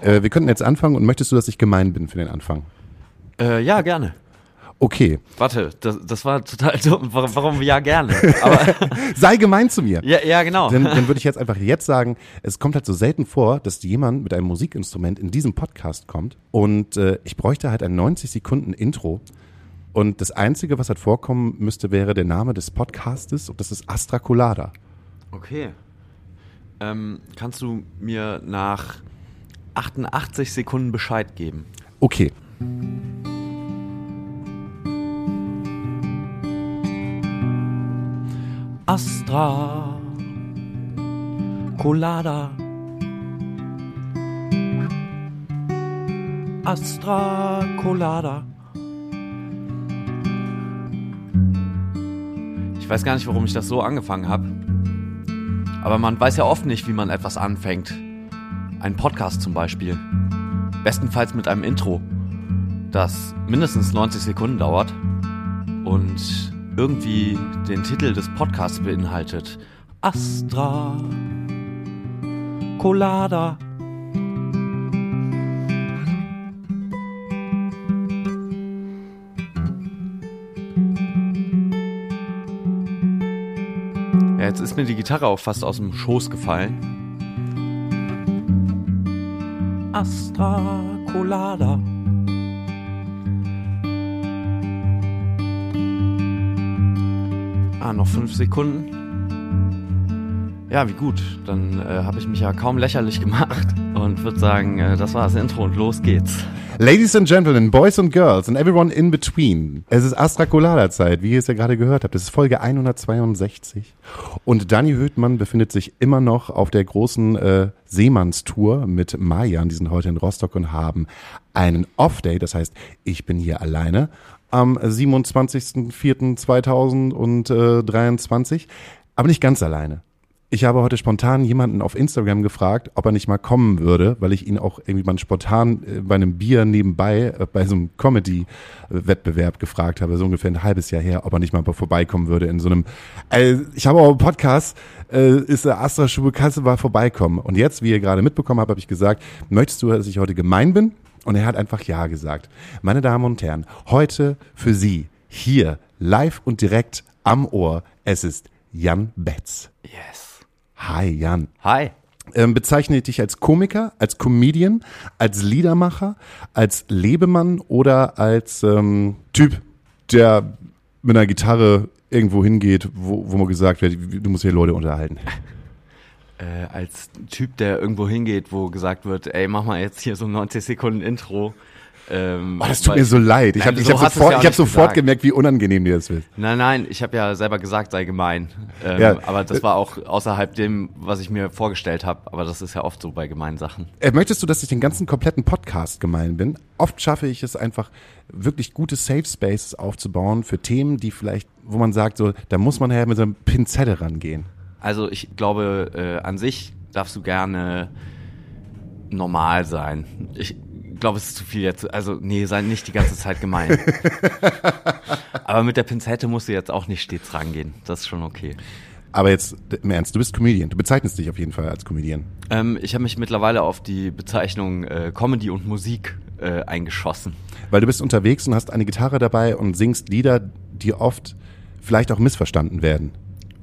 Äh, wir könnten jetzt anfangen und möchtest du, dass ich gemein bin für den Anfang? Äh, ja, gerne. Okay. Warte, das, das war total dumm. Warum, warum ja gerne? Sei gemein zu mir. ja, ja, genau. Dann, dann würde ich jetzt einfach jetzt sagen, es kommt halt so selten vor, dass jemand mit einem Musikinstrument in diesem Podcast kommt und äh, ich bräuchte halt ein 90 Sekunden Intro und das Einzige, was halt vorkommen müsste, wäre der Name des Podcastes und das ist Astra Colada. Okay. Ähm, kannst du mir nach 88 Sekunden Bescheid geben? Okay. Astra Colada Astra Colada Ich weiß gar nicht, warum ich das so angefangen habe. Aber man weiß ja oft nicht, wie man etwas anfängt. Ein Podcast zum Beispiel. Bestenfalls mit einem Intro, das mindestens 90 Sekunden dauert und irgendwie den Titel des Podcasts beinhaltet. Astra Colada. Jetzt ist mir die Gitarre auch fast aus dem Schoß gefallen. Astra Colada. Ah, noch fünf Sekunden. Ja, wie gut. Dann äh, habe ich mich ja kaum lächerlich gemacht und würde sagen, äh, das war das Intro und los geht's. Ladies and Gentlemen, Boys and Girls and everyone in between. Es ist Astra Colada Zeit, wie ihr es ja gerade gehört habt. Das ist Folge 162. Und Dani Höhtmann befindet sich immer noch auf der großen äh, Seemannstour mit Mayan. Die sind heute in Rostock und haben einen Off-Day. Das heißt, ich bin hier alleine am 27.04.2023. Aber nicht ganz alleine. Ich habe heute spontan jemanden auf Instagram gefragt, ob er nicht mal kommen würde, weil ich ihn auch irgendwie mal spontan äh, bei einem Bier nebenbei äh, bei so einem Comedy-Wettbewerb gefragt habe, so ungefähr ein halbes Jahr her, ob er nicht mal vorbeikommen würde in so einem. Äh, ich habe auch einen Podcast, äh, ist der Astra du mal vorbeikommen? Und jetzt, wie ihr gerade mitbekommen habt, habe ich gesagt, möchtest du, dass ich heute gemein bin? Und er hat einfach Ja gesagt. Meine Damen und Herren, heute für Sie hier live und direkt am Ohr. Es ist Jan Betz. Yes. Hi Jan. Hi. Ähm, bezeichne ich dich als Komiker, als Comedian, als Liedermacher, als Lebemann oder als ähm, Typ, der mit einer Gitarre irgendwo hingeht, wo, wo man gesagt wird, du musst hier Leute unterhalten. Äh, als Typ, der irgendwo hingeht, wo gesagt wird, ey, mach mal jetzt hier so ein 90 Sekunden Intro. Ähm, Oh, das tut weil- mir so leid. Ich habe so hab sofort, ja ich hab sofort gemerkt, wie unangenehm dir das wird. Nein, nein, ich habe ja selber gesagt, sei gemein. Ähm, Ja. Aber das war auch außerhalb dem, was ich mir vorgestellt habe. Aber das ist ja oft so bei gemeinen Sachen. Äh, möchtest du, dass ich den ganzen kompletten Podcast gemein bin? Oft schaffe ich es einfach, wirklich gute Safe Spaces aufzubauen für Themen, die vielleicht, wo man sagt, so, da muss man ja mit so einer Pinzette rangehen. Also ich glaube, äh, an sich darfst du gerne normal sein. Ich glaube, es ist zu viel jetzt. Also nee, sei nicht die ganze Zeit gemein. Aber mit der Pinzette musst du jetzt auch nicht stets rangehen. Das ist schon okay. Aber jetzt im Ernst, du bist Comedian. Du bezeichnest dich auf jeden Fall als Comedian. Ähm, ich habe mich mittlerweile auf die Bezeichnung äh, Comedy und Musik äh, eingeschossen. Weil du bist unterwegs und hast eine Gitarre dabei und singst Lieder, die oft vielleicht auch missverstanden werden.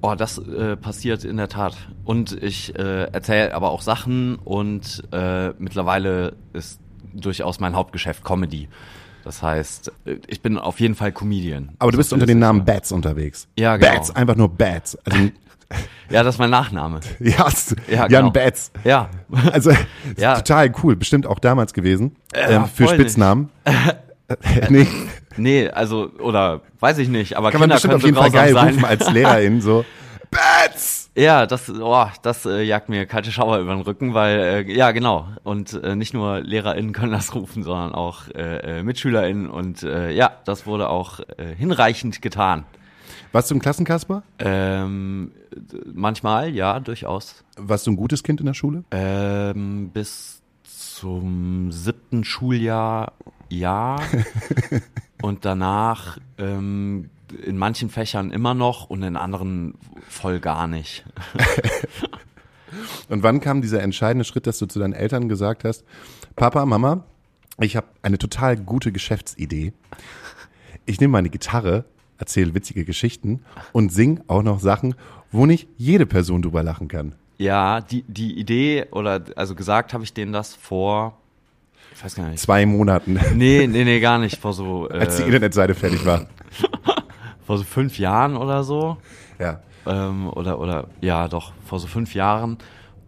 Oh, das äh, passiert in der Tat. Und ich äh, erzähle aber auch Sachen und äh, mittlerweile ist durchaus mein Hauptgeschäft Comedy. Das heißt, äh, ich bin auf jeden Fall Comedian. Aber du bist unter dem. Namen Bats unterwegs. Ja, genau. Bats, einfach nur Bats. Also, Ja, das ist mein Nachname. ja, Ja, Jan genau. Bats. Ja. Also Ja. total cool, bestimmt auch damals gewesen. Ja, ähm, für. Spitznamen. nee, Nee, also, oder weiß ich nicht, aber kann man Kinder bestimmt können auf jeden Fall geil sein. rufen als Lehrerin so. Bats! Ja, das, oh, das äh, jagt mir kalte Schauer über den Rücken, weil, äh, ja, genau. Und äh, nicht nur LehrerInnen können das rufen, sondern auch äh, äh, MitschülerInnen. Und äh, ja, das wurde auch äh, hinreichend getan. Warst du ein Klassenkasper? Ähm, manchmal, ja, durchaus. Warst du ein gutes Kind in der Schule? Ähm, bis zum siebten Schuljahr ja. und danach ähm, in manchen Fächern immer noch und in anderen voll gar nicht. Und wann kam dieser entscheidende Schritt, dass du zu deinen Eltern gesagt hast, Papa, Mama, ich habe eine total gute Geschäftsidee. Ich nehme meine Gitarre, erzähle witzige Geschichten und sing auch noch Sachen, wo nicht jede Person drüber lachen kann. Ja, die, die Idee oder also gesagt habe ich denen das vor, ich weiß gar nicht. Zwei Monaten, Nee, nee, nee, gar nicht. Vor so, als die äh, Internetseite fertig war. vor so fünf Jahren oder so. Ja. ähm, oder oder ja doch vor so fünf Jahren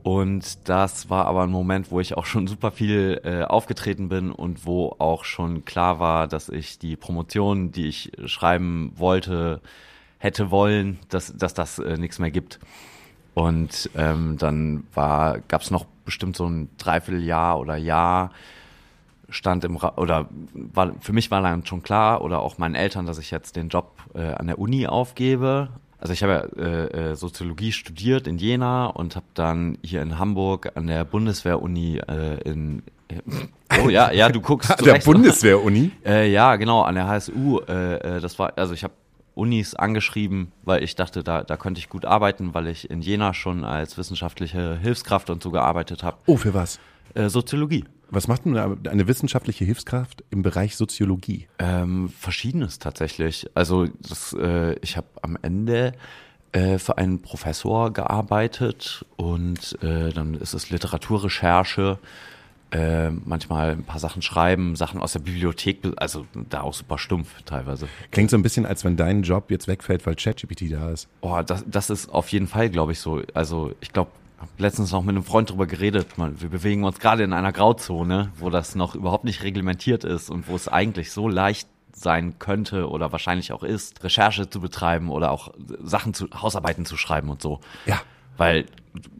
und das war aber ein Moment, wo ich auch schon super viel äh, aufgetreten bin und wo auch schon klar war, dass ich die Promotion, die ich schreiben wollte, hätte wollen, dass, dass das äh, nichts mehr gibt. Und ähm, dann war, gab es noch bestimmt so ein Dreivierteljahr oder Jahr, stand im Ra oder war für mich war dann schon klar oder auch meinen Eltern, dass ich jetzt den Job äh, an der Uni aufgebe. Also ich habe ja äh, äh, Soziologie studiert in Jena und habe dann hier in Hamburg an der Bundeswehr-Uni äh, in Oh ja, ja, du guckst Der zurecht. Bundeswehr-Uni? Äh, ja, genau, an der HSU. Äh, äh, das war, also ich habe Unis angeschrieben, weil ich dachte, da, da könnte ich gut arbeiten, weil ich in Jena schon als wissenschaftliche Hilfskraft und so gearbeitet habe. Oh, für was? Äh, Soziologie. Was macht denn eine wissenschaftliche Hilfskraft im Bereich Soziologie? Ähm, verschiedenes tatsächlich. Also das, äh, ich habe am Ende äh, für einen Professor gearbeitet und äh, dann ist es Literaturrecherche, äh, manchmal ein paar Sachen schreiben, Sachen aus der Bibliothek, also da auch super stumpf teilweise. Klingt so ein bisschen, als wenn dein Job jetzt wegfällt, weil ChatGPT da ist. Oh, das, das ist auf jeden Fall, glaube ich, so. Also ich glaube, habe letztens noch mit einem Freund drüber geredet. Wir bewegen uns gerade in einer Grauzone, wo das noch überhaupt nicht reglementiert ist und wo es eigentlich so leicht sein könnte oder wahrscheinlich auch ist, Recherche zu betreiben oder auch Sachen zu Hausarbeiten zu schreiben und so. Ja. Weil,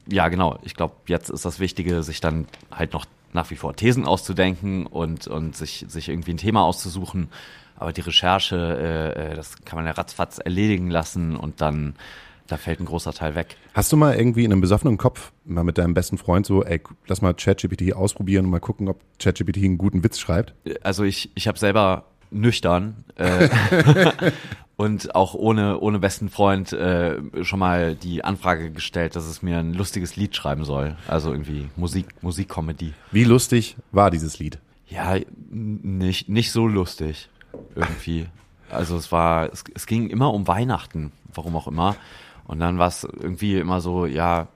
ja genau, ich glaube, jetzt ist das Wichtige, sich dann halt noch nach wie vor Thesen auszudenken und, und sich, sich irgendwie ein Thema auszusuchen. Aber die Recherche, äh, äh, das kann man ja ratzfatz erledigen lassen und dann, da fällt ein großer Teil weg. Hast du mal irgendwie in einem besoffenen Kopf mal mit deinem besten Freund so, ey, lass mal ChatGPT ausprobieren und mal gucken, ob ChatGPT einen guten Witz schreibt? Also ich, ich habe selber nüchtern äh, und auch ohne, ohne besten Freund äh, schon mal die Anfrage gestellt, dass es mir ein lustiges Lied schreiben soll. Also irgendwie Musik, Musikcomedy. Wie lustig war dieses Lied? Ja, nicht, nicht so lustig irgendwie. Also es war, es, es ging immer um Weihnachten, warum auch immer. Und dann war es irgendwie immer so, ja,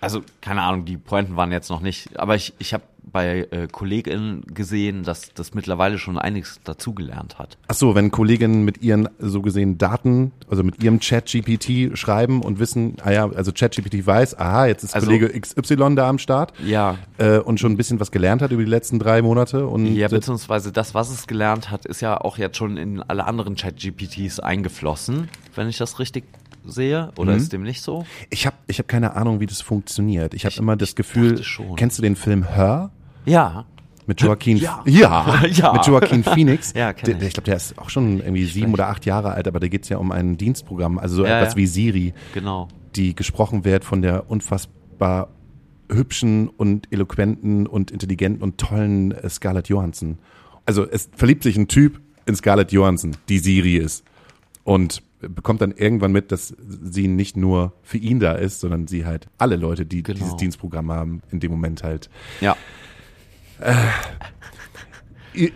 also keine Ahnung, die Pointen waren jetzt noch nicht, aber ich, ich habe bei äh, KollegInnen gesehen, dass das mittlerweile schon einiges dazugelernt hat. Ach so, wenn Kolleginnen mit ihren so gesehen Daten, also mit ihrem ChatGPT schreiben und wissen, ah ja, also ChatGPT weiß, aha, jetzt ist Also- Kollege XY da am Start Ja, äh, und schon ein bisschen was gelernt hat über die letzten drei Monate und ja, beziehungsweise das, was es gelernt hat, ist ja auch jetzt schon in alle anderen Chat-GPTs eingeflossen, wenn ich das richtig sehe. Oder Mhm. ist dem nicht so? ich habe ich hab keine Ahnung, wie das funktioniert. Ich habe Ich- immer das ich Gefühl, kennst du den Film Her? Ja. Mit Joaquin, Ja. ja, Ja. mit Joaquin Phoenix. Ja, ich. ich glaube, der ist auch schon irgendwie sieben oder acht Jahre alt, aber da geht's ja um ein Dienstprogramm, also so Ja, etwas ja. wie Siri, Genau. die gesprochen wird von der unfassbar hübschen und eloquenten und intelligenten und tollen äh, Scarlett Johansson. Also es verliebt sich ein Typ in Scarlett Johansson, die Siri ist und bekommt dann irgendwann mit, dass sie nicht nur für ihn da ist, sondern sie halt alle Leute, die Genau. dieses Dienstprogramm haben, in dem Moment halt Ja.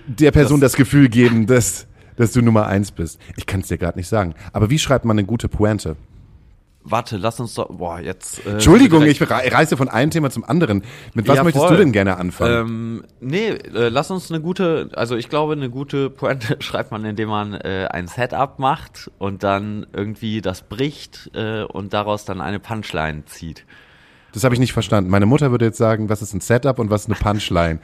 der Person das, Gefühl geben, dass, dass du Nummer eins bist. Ich kann es dir gerade nicht sagen. Aber wie schreibt man eine gute Pointe? Warte, lass uns doch. Boah, jetzt. Äh, Entschuldigung, ich reise von einem Thema zum anderen. Mit was Ja, möchtest voll. du denn gerne anfangen? Ähm, nee, äh, lass uns eine gute, also ich glaube, eine gute Pointe schreibt man, indem man äh, ein Setup macht und dann irgendwie das bricht äh, und daraus dann eine Punchline zieht. das habe ich nicht verstanden. Meine Mutter würde jetzt sagen, was ist ein Setup und was ist eine Punchline?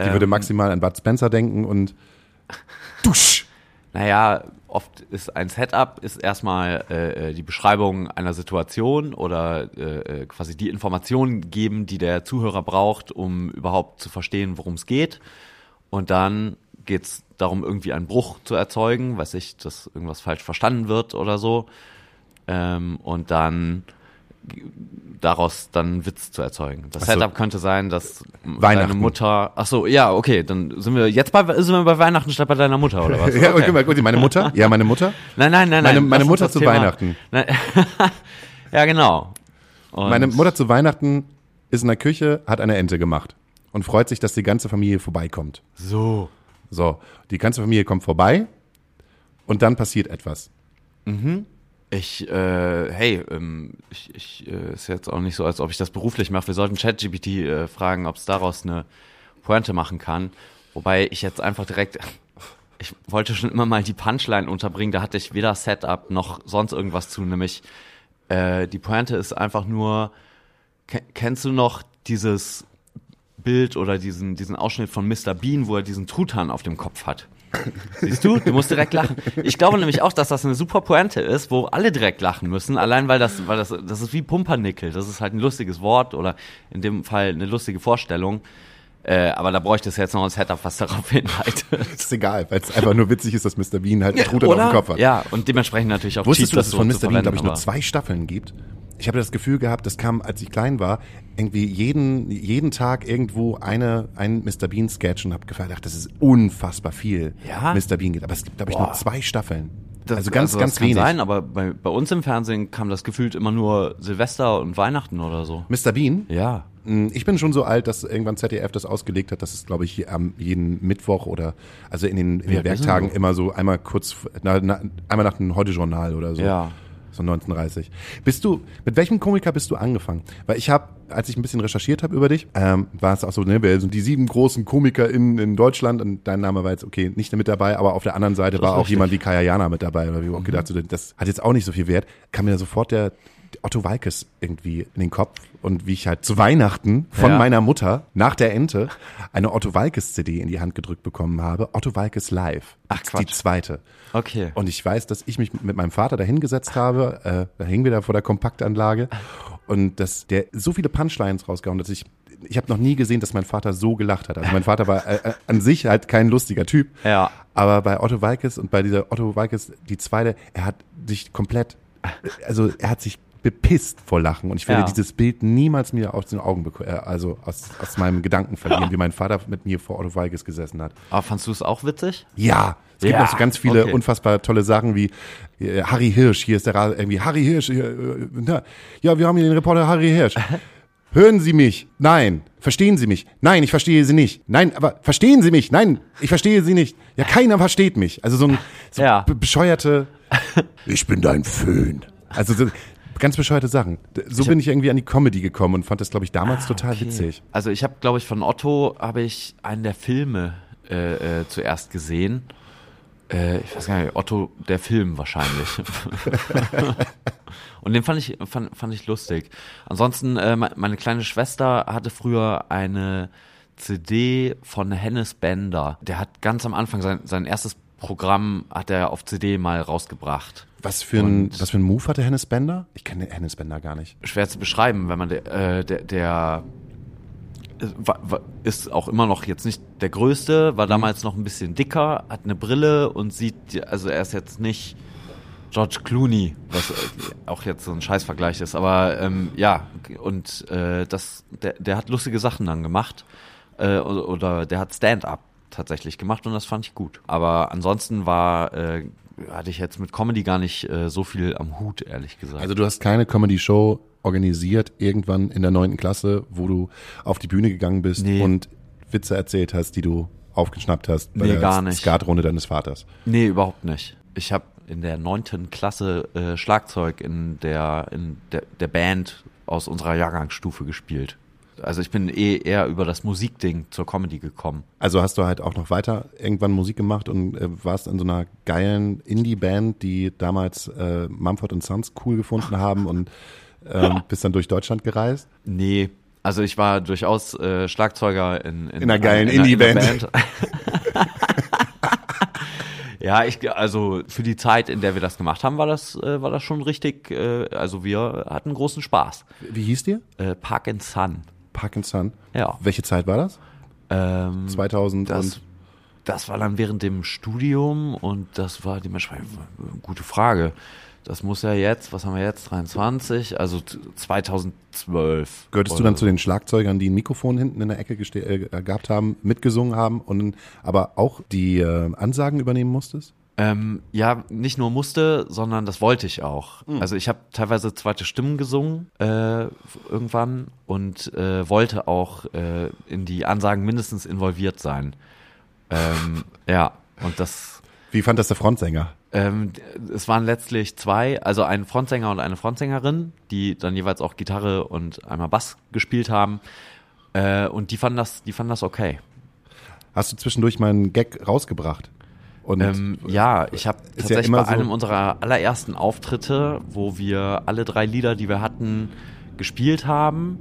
Die Ähm. würde maximal an Bud Spencer denken und dusch. Naja, oft ist ein Setup ist erstmal äh, äh, die Beschreibung einer Situation oder äh, äh, quasi die Informationen geben, die der Zuhörer braucht, um überhaupt zu verstehen, worum es geht. Und dann geht's darum, irgendwie einen Bruch zu erzeugen, weiß ich, dass irgendwas falsch verstanden wird oder so. Ähm, und dann daraus dann einen Witz zu erzeugen. Das so. Setup könnte sein, dass deine. Mutter. Ach so, ja, okay, dann sind wir jetzt bei sind wir bei Weihnachten statt bei deiner Mutter oder was? Ja, Okay. gut, meine Mutter? Ja, meine Mutter? Nein, nein, nein, Meine- nein. meine Mutter zu Thema- Weihnachten. Nein. ja, genau. Und Meine Mutter zu Weihnachten ist in der Küche, hat eine Ente gemacht und freut sich, dass die ganze Familie vorbeikommt. So. So, die ganze Familie kommt vorbei und dann passiert etwas. Ich, äh, hey, ähm, ich, ich äh, ist jetzt auch nicht so, als ob ich das beruflich mache. Wir sollten ChatGPT äh, fragen, ob es daraus eine Pointe machen kann. Wobei ich jetzt einfach direkt, ich wollte schon immer mal die Punchline unterbringen, da hatte ich weder Setup noch sonst irgendwas zu, nämlich äh, die Pointe ist einfach nur, ke kennst du noch dieses Bild oder diesen, diesen Ausschnitt von Mr. Bean, wo er diesen Truthahn auf dem Kopf hat? Siehst du? Du musst direkt lachen. Ich glaube nämlich auch, dass das eine super Pointe ist, wo alle direkt lachen müssen, allein weil das, weil das, das ist wie Pumpernickel. Das ist halt ein lustiges Wort oder in dem Fall eine lustige Vorstellung. Äh, aber da bräuchte es jetzt noch ein Setup, was darauf hinleitet. Ist egal, weil es einfach nur witzig ist, dass Mr. Bean halt einen Truthahn auf dem Kopf hat. Ja, und dementsprechend natürlich auch Wusstest du, dass es von Mr. Bean, glaube ich, nur zwei Staffeln gibt? Ich habe das Gefühl gehabt, das kam, als ich klein war, irgendwie jeden, jeden Tag irgendwo eine, ein Mr. Bean Sketch und habe gedacht, das ist unfassbar viel Ja? Mr. Bean gibt. Aber es gibt, glaube ich, nur Boah. zwei Staffeln. Das, also ganz, das ganz kann wenig. sein, aber bei, bei uns im Fernsehen kam das gefühlt immer nur Silvester und Weihnachten oder so. Mr. Bean? Ja. Mm, Ich bin schon so alt, dass irgendwann ZDF das ausgelegt hat, dass es, glaube ich, jeden Mittwoch oder also in den, in den bist Werktagen immer so einmal kurz, na, na, einmal nach dem Heute-Journal oder so. Ja. So 1930. Bist du, mit welchem Komiker bist du angefangen? Weil ich habe, als ich ein bisschen recherchiert habe über dich, ähm, war es auch so, ne, wer sind die sieben großen Komiker in, in Deutschland und dein Name war jetzt, okay, nicht mit dabei, aber auf der anderen Seite war ist auch richtig. jemand wie Kaya Jana mit dabei. Oder wie auch gedacht, so, das hat jetzt auch nicht so viel Wert. Kam mir sofort der Otto Walkes irgendwie in den Kopf und wie ich halt zu Weihnachten von Ja. meiner Mutter nach der Ente eine Otto Walkes CD in die Hand gedrückt bekommen habe. Otto Walkes Live. Ach, Die Quatsch. zweite. Okay. Und ich weiß, dass ich mich mit meinem Vater da hingesetzt habe, äh, da hingen wir da vor der Kompaktanlage und dass der so viele Punchlines rausgehauen, dass ich ich habe noch nie gesehen, dass mein Vater so gelacht hat. Also mein Vater war äh, äh, an sich halt kein lustiger Typ, Ja. aber bei Otto Walkes und bei dieser Otto Walkes die zweite, er hat sich komplett also er hat sich bepisst vor Lachen und ich werde Ja. dieses Bild niemals mir aus den Augen äh, also aus, aus meinem Gedanken verlieren, wie mein Vater mit mir vor Otto Walkes gesessen hat. Aber fandst du es auch witzig? Ja, es gibt Ja, auch so ganz viele okay. unfassbar tolle Sachen wie äh, Harry Hirsch, hier ist der Ra irgendwie Harry Hirsch, hier, äh, na, ja, wir haben hier den Reporter Harry Hirsch. Hören Sie mich? Nein. Verstehen Sie mich? Nein, ich verstehe Sie nicht. Nein, aber verstehen Sie mich? Nein, ich verstehe Sie nicht. Ja, keiner versteht mich. Also so ein so Ja. be bescheuerte Ich bin dein Föhn. Also so ganz bescheuerte Sachen. So bin ich irgendwie an die Comedy gekommen und fand das glaube ich damals total witzig. Also ich habe, glaube ich, von Otto habe ich einen der Filme äh, äh, zuerst gesehen. Äh, ich weiß gar nicht, Otto der Film wahrscheinlich. Und den fand ich, fand, fand ich lustig. Ansonsten, äh, me- meine kleine Schwester hatte früher eine CD von Hennes Bender. Der hat ganz am Anfang sein, sein erstes Programm hat er auf CD mal rausgebracht. Was für ein was für ein Move hatte Hennes Bender? Ich kenne Hennes Bender gar nicht. schwer zu beschreiben, wenn man der, äh, der, der äh, ist auch immer noch jetzt nicht der größte, war damals noch ein bisschen dicker, hat eine Brille und sieht, also er ist jetzt nicht George Clooney, was äh, auch jetzt so ein Scheißvergleich ist, aber ähm, ja, und äh, das, der, der hat lustige Sachen dann gemacht äh, oder, oder der hat Stand-up tatsächlich gemacht und das fand ich gut. Aber ansonsten war äh, hatte ich jetzt mit Comedy gar nicht äh, so viel am Hut, ehrlich gesagt. Also du hast keine Comedy-Show organisiert irgendwann in der neunten Klasse, wo du auf die Bühne gegangen bist Nee. und Witze erzählt hast, die du aufgeschnappt hast bei Nee, der gar nicht. Skatrunde deines Vaters. Nee, überhaupt nicht. Ich habe in der neunten Klasse äh, Schlagzeug in der in der, der Band aus unserer Jahrgangsstufe gespielt. Also ich bin eh eher über das Musikding zur Comedy gekommen. Also hast du halt auch noch weiter irgendwann Musik gemacht und äh, warst in so einer geilen Indie-Band, die damals äh, Mumford Sons cool gefunden haben und ähm, bist dann durch Deutschland gereist. Nee, also ich war durchaus äh, Schlagzeuger in, In einer geilen in einer- in einer Indie-Band. Band. ja, ich also für die Zeit, in der wir das gemacht haben, war das äh, war das schon richtig. Äh, also wir hatten großen Spaß. Wie hieß dir? Äh, Park and Sun. Parkinson. Ja. Welche Zeit war das? Ähm, 2000 Das, und das war dann während dem Studium und das war dementsprechend eine gute Frage. Das muss ja jetzt, was haben wir jetzt, 23, also t- 2012. Gehörtest du dann zu den Schlagzeugern, die ein Mikrofon hinten in der Ecke äh, gehabt haben, mitgesungen haben und aber auch die äh, Ansagen übernehmen musstest? Ähm, ja, nicht nur musste, sondern das wollte ich auch. Hm. Also ich habe teilweise zweite Stimmen gesungen äh, irgendwann und äh, wollte auch äh, in die Ansagen mindestens involviert sein. Ähm, ja, und das, Wie fand das der Frontsänger? ähm, es waren letztlich zwei, also ein Frontsänger und eine Frontsängerin, die dann jeweils auch Gitarre und einmal Bass gespielt haben. Äh, und die fanden das, die fanden das okay. Hast du zwischendurch mal einen Gag rausgebracht? Und Ähm, ja, ich habe ja tatsächlich immer bei so- einem unserer allerersten Auftritte, wo wir alle drei Lieder, die wir hatten, gespielt haben.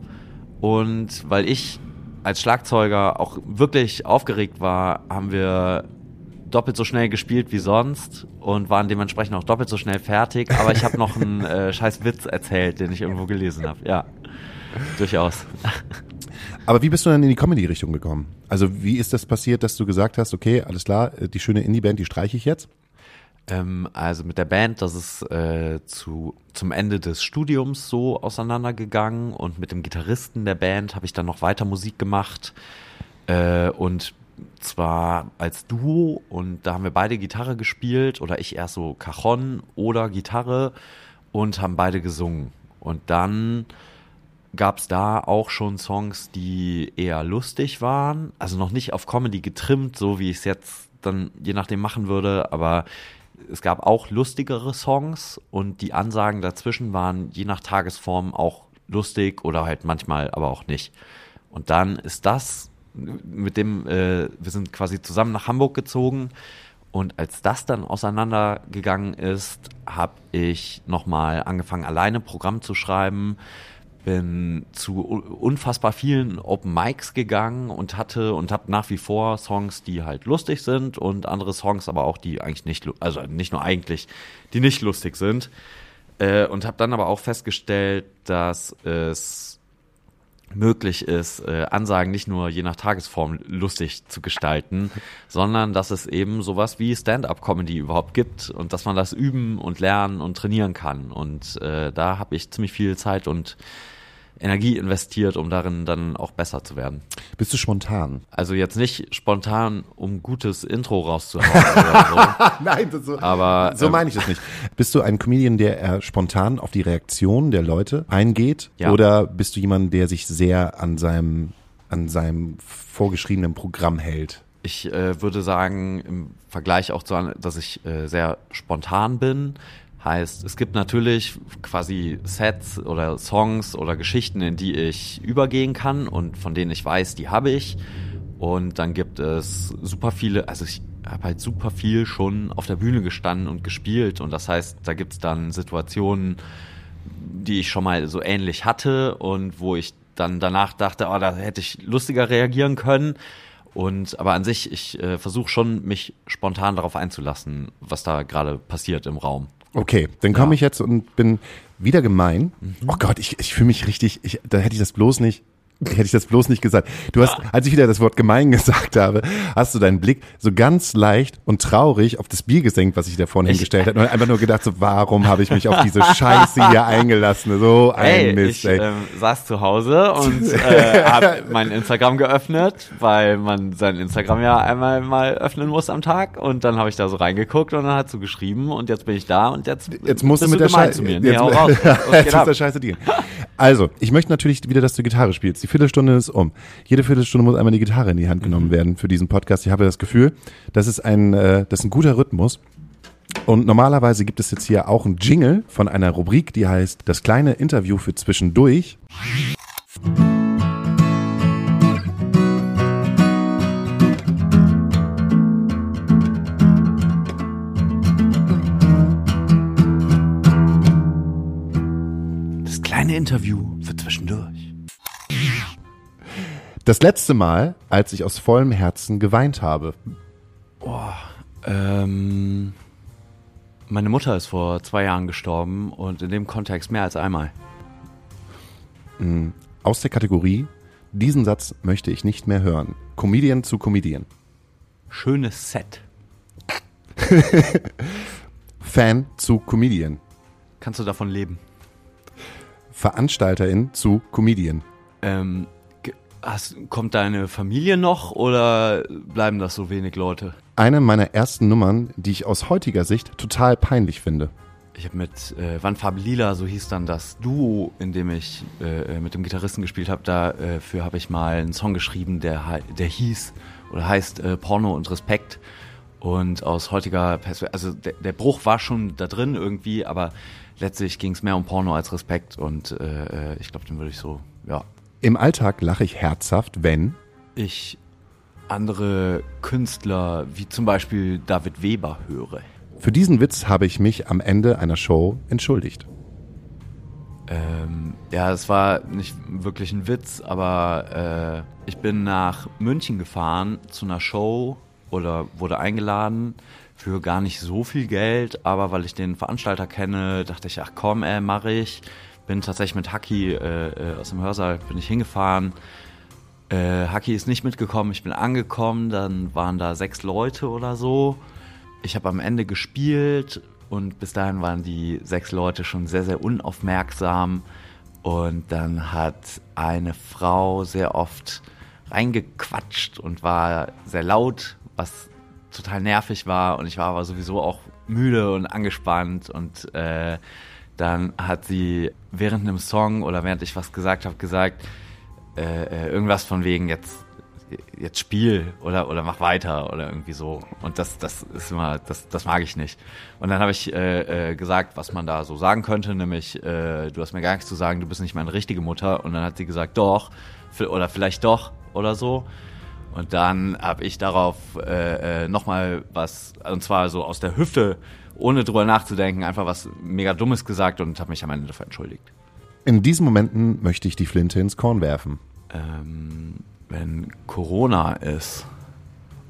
Und weil ich als Schlagzeuger auch wirklich aufgeregt war, haben wir doppelt so schnell gespielt wie sonst und waren dementsprechend auch doppelt so schnell fertig. Aber ich habe noch einen äh, scheiß Witz erzählt, den ich irgendwo gelesen habe. Ja, durchaus. Aber wie bist du dann in die Comedy-Richtung gekommen? Also wie ist das passiert, dass du gesagt hast, okay, alles klar, äh, die schöne Indie-Band, die streiche ich jetzt? Ähm, also mit der Band, das ist äh, zu, zum Ende des Studiums so auseinandergegangen und mit dem Gitarristen der Band habe ich dann noch weiter Musik gemacht äh, und zwar als Duo und da haben wir beide Gitarre gespielt oder ich erst so Cajon oder Gitarre und haben beide gesungen und dann gab es da auch schon Songs, die eher lustig waren. Also noch nicht auf Comedy getrimmt, so wie ich es jetzt dann je nachdem machen würde, aber es gab auch lustigere Songs und die Ansagen dazwischen waren je nach Tagesform auch lustig oder halt manchmal aber auch nicht. Und dann ist das mit dem, äh, wir sind quasi zusammen nach Hamburg gezogen und als das dann auseinandergegangen ist, habe ich nochmal angefangen, alleine Programm zu schreiben, bin zu unfassbar vielen Open Mics gegangen und hatte und habe nach wie vor Songs, die halt lustig sind und andere Songs aber auch, die eigentlich nicht, also nicht nur eigentlich, die nicht lustig sind. Äh, und habe dann aber auch festgestellt, dass es möglich ist, äh, Ansagen nicht nur je nach Tagesform lustig zu gestalten, sondern dass es eben sowas wie Stand-up-Comedy überhaupt gibt und dass man das üben und lernen und trainieren kann. Und äh, da habe ich ziemlich viel Zeit und Energie investiert, um darin dann auch besser zu werden. Bist du spontan? Also jetzt nicht spontan, um gutes Intro rauszuhauen oder Nein, das so, so, aber so ähm, meine ich das nicht. Bist du ein Comedian, der eher spontan auf die Reaktion der Leute eingeht? Ja. Oder bist du jemand, der sich sehr an seinem, an seinem vorgeschriebenen Programm hält? Ich äh, würde sagen, im Vergleich auch zu, dass ich äh, sehr spontan bin. Heißt, es gibt natürlich quasi Sets oder Songs oder Geschichten, in die ich übergehen kann und von denen ich weiß, die habe ich. Und dann gibt es super viele, also ich habe halt super viel schon auf der Bühne gestanden und gespielt. Und das heißt, da gibt es dann Situationen, die ich schon mal so ähnlich hatte und wo ich dann danach dachte, oh, da hätte ich lustiger reagieren können. Und aber an sich, ich äh, versuche schon, mich spontan darauf einzulassen, was da gerade passiert im Raum. Okay, dann komme Ja. ich jetzt und bin wieder gemein. Oh Gott, ich, ich fühle mich richtig, ich, da hätte ich das bloß nicht, hätte ich das bloß nicht gesagt. Du hast, als ich wieder das Wort gemein gesagt habe, hast du deinen Blick so ganz leicht und traurig auf das Bier gesenkt, was ich da vorne hingestellt habe. Und einfach nur gedacht, so, warum habe ich mich auf diese Scheiße hier eingelassen? So ein Ey, Mist, ich ey. ähm, saß zu Hause und äh, habe mein Instagram geöffnet, weil man sein Instagram ja einmal mal öffnen muss am Tag. Und dann habe ich da so reingeguckt und dann hat so geschrieben und jetzt bin ich da und jetzt, Jetzt musst du mit der Scheiße. zu mir. Jetzt, Nee, hau raus. Jetzt muss ab? der Scheiße dienen. Also, ich möchte natürlich wieder, dass du Gitarre spielst. Die Viertelstunde ist um. Jede Viertelstunde muss einmal die Gitarre in die Hand Mhm. genommen werden für diesen Podcast. Ich habe das Gefühl, das ist ein, äh, das ist ein guter Rhythmus. Und normalerweise gibt es jetzt hier auch einen Jingle von einer Rubrik, die heißt Das kleine Interview für zwischendurch. Kleine Interview für zwischendurch. Das letzte Mal, als ich aus vollem Herzen geweint habe. Ähm, meine Mutter ist vor zwei Jahren gestorben und in dem Kontext mehr als einmal. Aus der Kategorie, diesen Satz möchte ich nicht mehr hören. Comedian zu Comedian. Schönes Set. Fan zu Comedian. Kannst du davon leben? Veranstalterin zu Comedian. Ähm, Hast, kommt deine Familie noch oder bleiben das so wenig Leute? Eine meiner ersten Nummern, die ich aus heutiger Sicht total peinlich finde. Ich habe mit äh, Wandfarbe Lila, so hieß dann das Duo, in dem ich äh, mit dem Gitarristen gespielt habe. Dafür habe ich mal einen Song geschrieben, der, der hieß oder heißt äh, Porno und Respekt. Und aus heutiger Perspektive, also der, der Bruch war schon da drin irgendwie, aber letztlich ging es mehr um Porno als Respekt und äh, ich glaube, den würde ich so, ja. Im Alltag lache ich herzhaft, wenn ich andere Künstler wie zum Beispiel David Weber höre. Für diesen Witz habe ich mich am Ende einer Show entschuldigt. Ähm, ja, es war nicht wirklich ein Witz, aber äh, ich bin nach München gefahren zu einer Show oder wurde eingeladen für gar nicht so viel Geld, aber weil ich den Veranstalter kenne, dachte ich, ach komm, ey, mach ich. Bin tatsächlich mit Haki äh, äh, aus dem Hörsaal bin ich hingefahren. Äh, Haki ist nicht mitgekommen, ich bin angekommen, dann waren da sechs Leute oder so. Ich habe am Ende gespielt und bis dahin waren die sechs Leute schon sehr, sehr unaufmerksam. Und dann hat eine Frau sehr oft reingequatscht und war sehr laut, was total nervig war. Und ich war aber sowieso auch müde und angespannt. Und äh, dann hat sie während einem Song oder während ich was gesagt habe, gesagt, äh, äh irgendwas von wegen jetzt jetzt spiel oder, oder mach weiter oder irgendwie so. Und das, das ist immer, das, das mag ich nicht. Und dann habe ich äh, äh, gesagt, was man da so sagen könnte, nämlich, äh, du hast mir gar nichts zu sagen, du bist nicht meine richtige Mutter. Und dann hat sie gesagt, doch, oder vielleicht doch oder so. Und dann habe ich darauf äh, äh, nochmal was, und zwar so aus der Hüfte, ohne drüber nachzudenken, einfach was mega Dummes gesagt und habe mich am Ende dafür entschuldigt. In diesen Momenten möchte ich die Flinte ins Korn werfen. Ähm, wenn Corona ist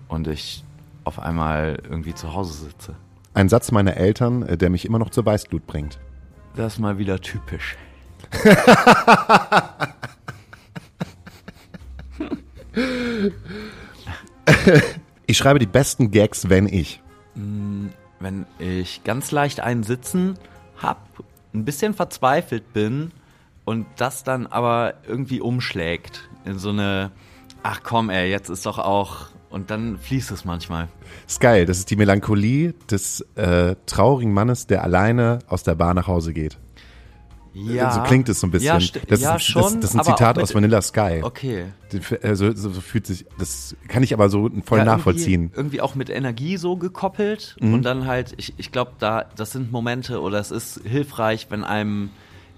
und ich auf einmal irgendwie zu Hause sitze. Ein Satz meiner Eltern, äh, der mich immer noch zur Weißglut bringt. Das ist mal wieder typisch. ich schreibe die besten Gags, wenn ich. Mm, wenn ich ganz leicht einen Sitzen hab, ein bisschen verzweifelt bin und das dann aber irgendwie umschlägt in so eine ach komm, ey, jetzt ist doch auch. Und dann fließt es manchmal. Ist geil. Das ist die Melancholie des äh, traurigen Mannes, der alleine aus der Bar nach Hause geht. Ja. So klingt es so ein bisschen. Ja, das, ja, ist, schon, das, das ist ein Zitat aus Vanilla Sky. Okay. Also, so, so, fühlt sich, das kann ich aber so voll ja, nachvollziehen. Irgendwie, irgendwie, auch mit Energie so gekoppelt. Mhm. Und dann halt, ich, ich glaube, da, das sind Momente oder es ist hilfreich, wenn einem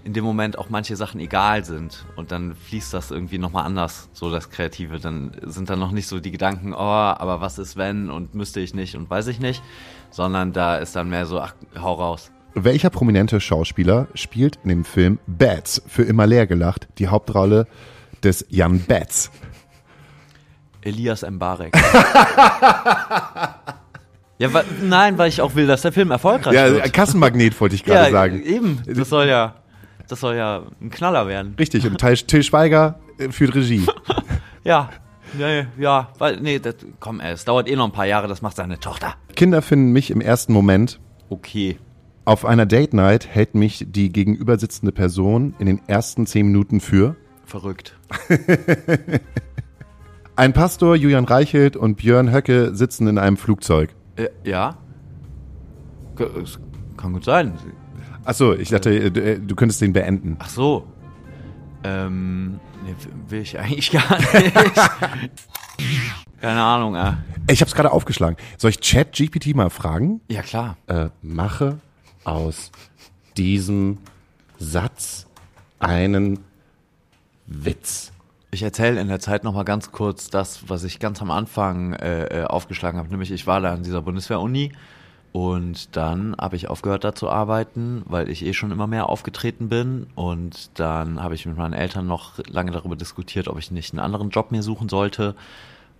in dem Moment auch manche Sachen egal sind und dann fließt das irgendwie nochmal anders, so das Kreative. Dann sind da noch nicht so die Gedanken, oh, aber was ist wenn und müsste ich nicht und weiß ich nicht, sondern da ist dann mehr so, ach, hau raus. Welcher prominente Schauspieler spielt in dem Film Bats für immer leer gelacht die Hauptrolle des Jan Bats? Elias Mbarek. ja, wa nein, weil ich auch will, dass der Film erfolgreich ja, wird. Kassenmagnet wollte ich gerade ja, sagen. Eben, das soll ja. Das soll ja ein Knaller werden. Richtig, und Till Schweiger äh, führt Regie. ja. Nee, ja, weil, nee, das, komm, ey, es dauert eh noch ein paar Jahre, das macht seine Tochter. Kinder finden mich im ersten Moment. Okay. Auf einer Date Night hält mich die gegenüber sitzende Person in den ersten zehn Minuten für. Verrückt. Ein Pastor, Julian Reichelt und Björn Höcke sitzen in einem Flugzeug. Äh, ja. Kann gut sein. Achso, ich dachte, äh, du, äh, du könntest den beenden. Ach so. Ähm, nee, will ich eigentlich gar nicht. Keine Ahnung, äh. Ich hab's gerade aufgeschlagen. Soll ich Chat GPT mal fragen? Ja, klar. Äh, mache aus diesem Satz einen Witz. Ich erzähle in der Zeit nochmal ganz kurz das, was ich ganz am Anfang äh, äh aufgeschlagen habe. Nämlich, ich war da an dieser Bundeswehr-Uni und dann habe ich aufgehört da zu arbeiten, weil ich eh schon immer mehr aufgetreten bin. Und dann habe ich mit meinen Eltern noch lange darüber diskutiert, ob ich nicht einen anderen Job mir suchen sollte.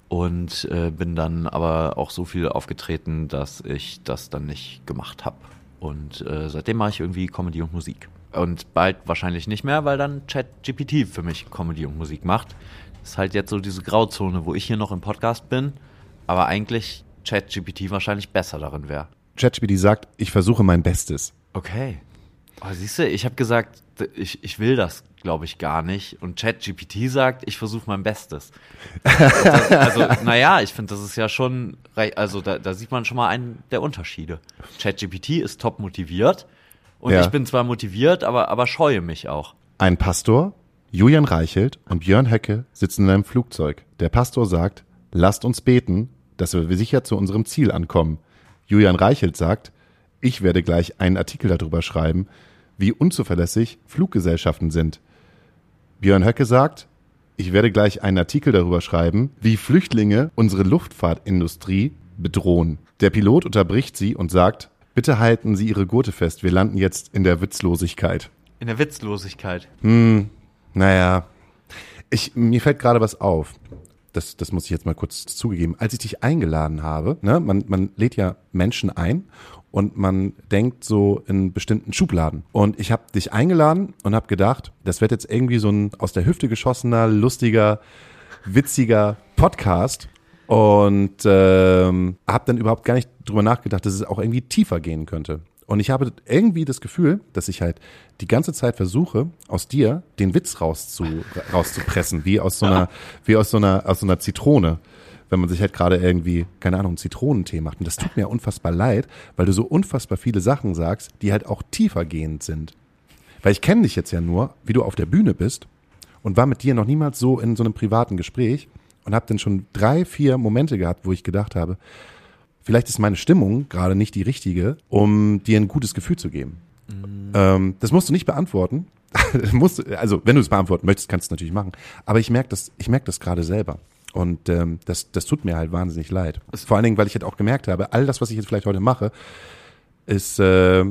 Und äh, bin dann aber auch so viel aufgetreten, dass ich das dann nicht gemacht habe. Und äh, seitdem mache ich irgendwie Comedy und Musik. Und bald wahrscheinlich nicht mehr, weil dann ChatGPT für mich Comedy und Musik macht. Das ist halt jetzt so diese Grauzone, wo ich hier noch im Podcast bin, aber eigentlich ChatGPT wahrscheinlich besser darin wäre. ChatGPT sagt, ich versuche mein Bestes. Okay. Oh, siehst du, ich habe gesagt, ich, ich will das glaube ich, gar nicht. Und ChatGPT sagt, ich versuche mein Bestes. das, also, naja, ich finde, das ist ja schon, also da, da sieht man schon mal einen der Unterschiede. ChatGPT ist top motiviert und Ja. ich bin zwar motiviert, aber, aber scheue mich auch. Ein Pastor, Julian Reichelt und Björn Höcke sitzen in einem Flugzeug. Der Pastor sagt, lasst uns beten, dass wir sicher zu unserem Ziel ankommen. Julian Reichelt sagt, ich werde gleich einen Artikel darüber schreiben, wie unzuverlässig Fluggesellschaften sind. Björn Höcke sagt, ich werde gleich einen Artikel darüber schreiben, wie Flüchtlinge unsere Luftfahrtindustrie bedrohen. Der Pilot unterbricht sie und sagt, bitte halten Sie Ihre Gurte fest, wir landen jetzt in der Witzlosigkeit. In der Witzlosigkeit. Naja, ich, mir fällt gerade was auf. Das, das muss ich jetzt mal kurz zugegeben. Als ich dich eingeladen habe, ne, man, man lädt ja Menschen ein und man denkt so in bestimmten Schubladen. Und ich habe dich eingeladen und habe gedacht, das wird jetzt irgendwie so ein aus der Hüfte geschossener, lustiger, witziger Podcast. Und ähm, habe dann überhaupt gar nicht drüber nachgedacht, dass es auch irgendwie tiefer gehen könnte. Und ich habe irgendwie das Gefühl, dass ich halt die ganze Zeit versuche, aus dir den Witz rauszu, rauszupressen, wie aus so einer, wie aus so einer, aus so einer Zitrone. Wenn man sich halt gerade irgendwie, keine Ahnung, Zitronentee macht. Und das tut mir unfassbar leid, weil du so unfassbar viele Sachen sagst, die halt auch tiefergehend sind. Weil ich kenne dich jetzt ja nur, wie du auf der Bühne bist und war mit dir noch niemals so in so einem privaten Gespräch und habe dann schon drei, vier Momente gehabt, wo ich gedacht habe, vielleicht ist meine Stimmung gerade nicht die richtige, um dir ein gutes Gefühl zu geben. Ähm, das musst du nicht beantworten. Musst, also wenn du es beantworten möchtest, kannst du es natürlich machen. Aber ich merke das, ich merke das gerade selber. Und ähm, das, das tut mir halt wahnsinnig leid. Vor allen Dingen, weil ich halt auch gemerkt habe, all das, was ich jetzt vielleicht heute mache, ist äh,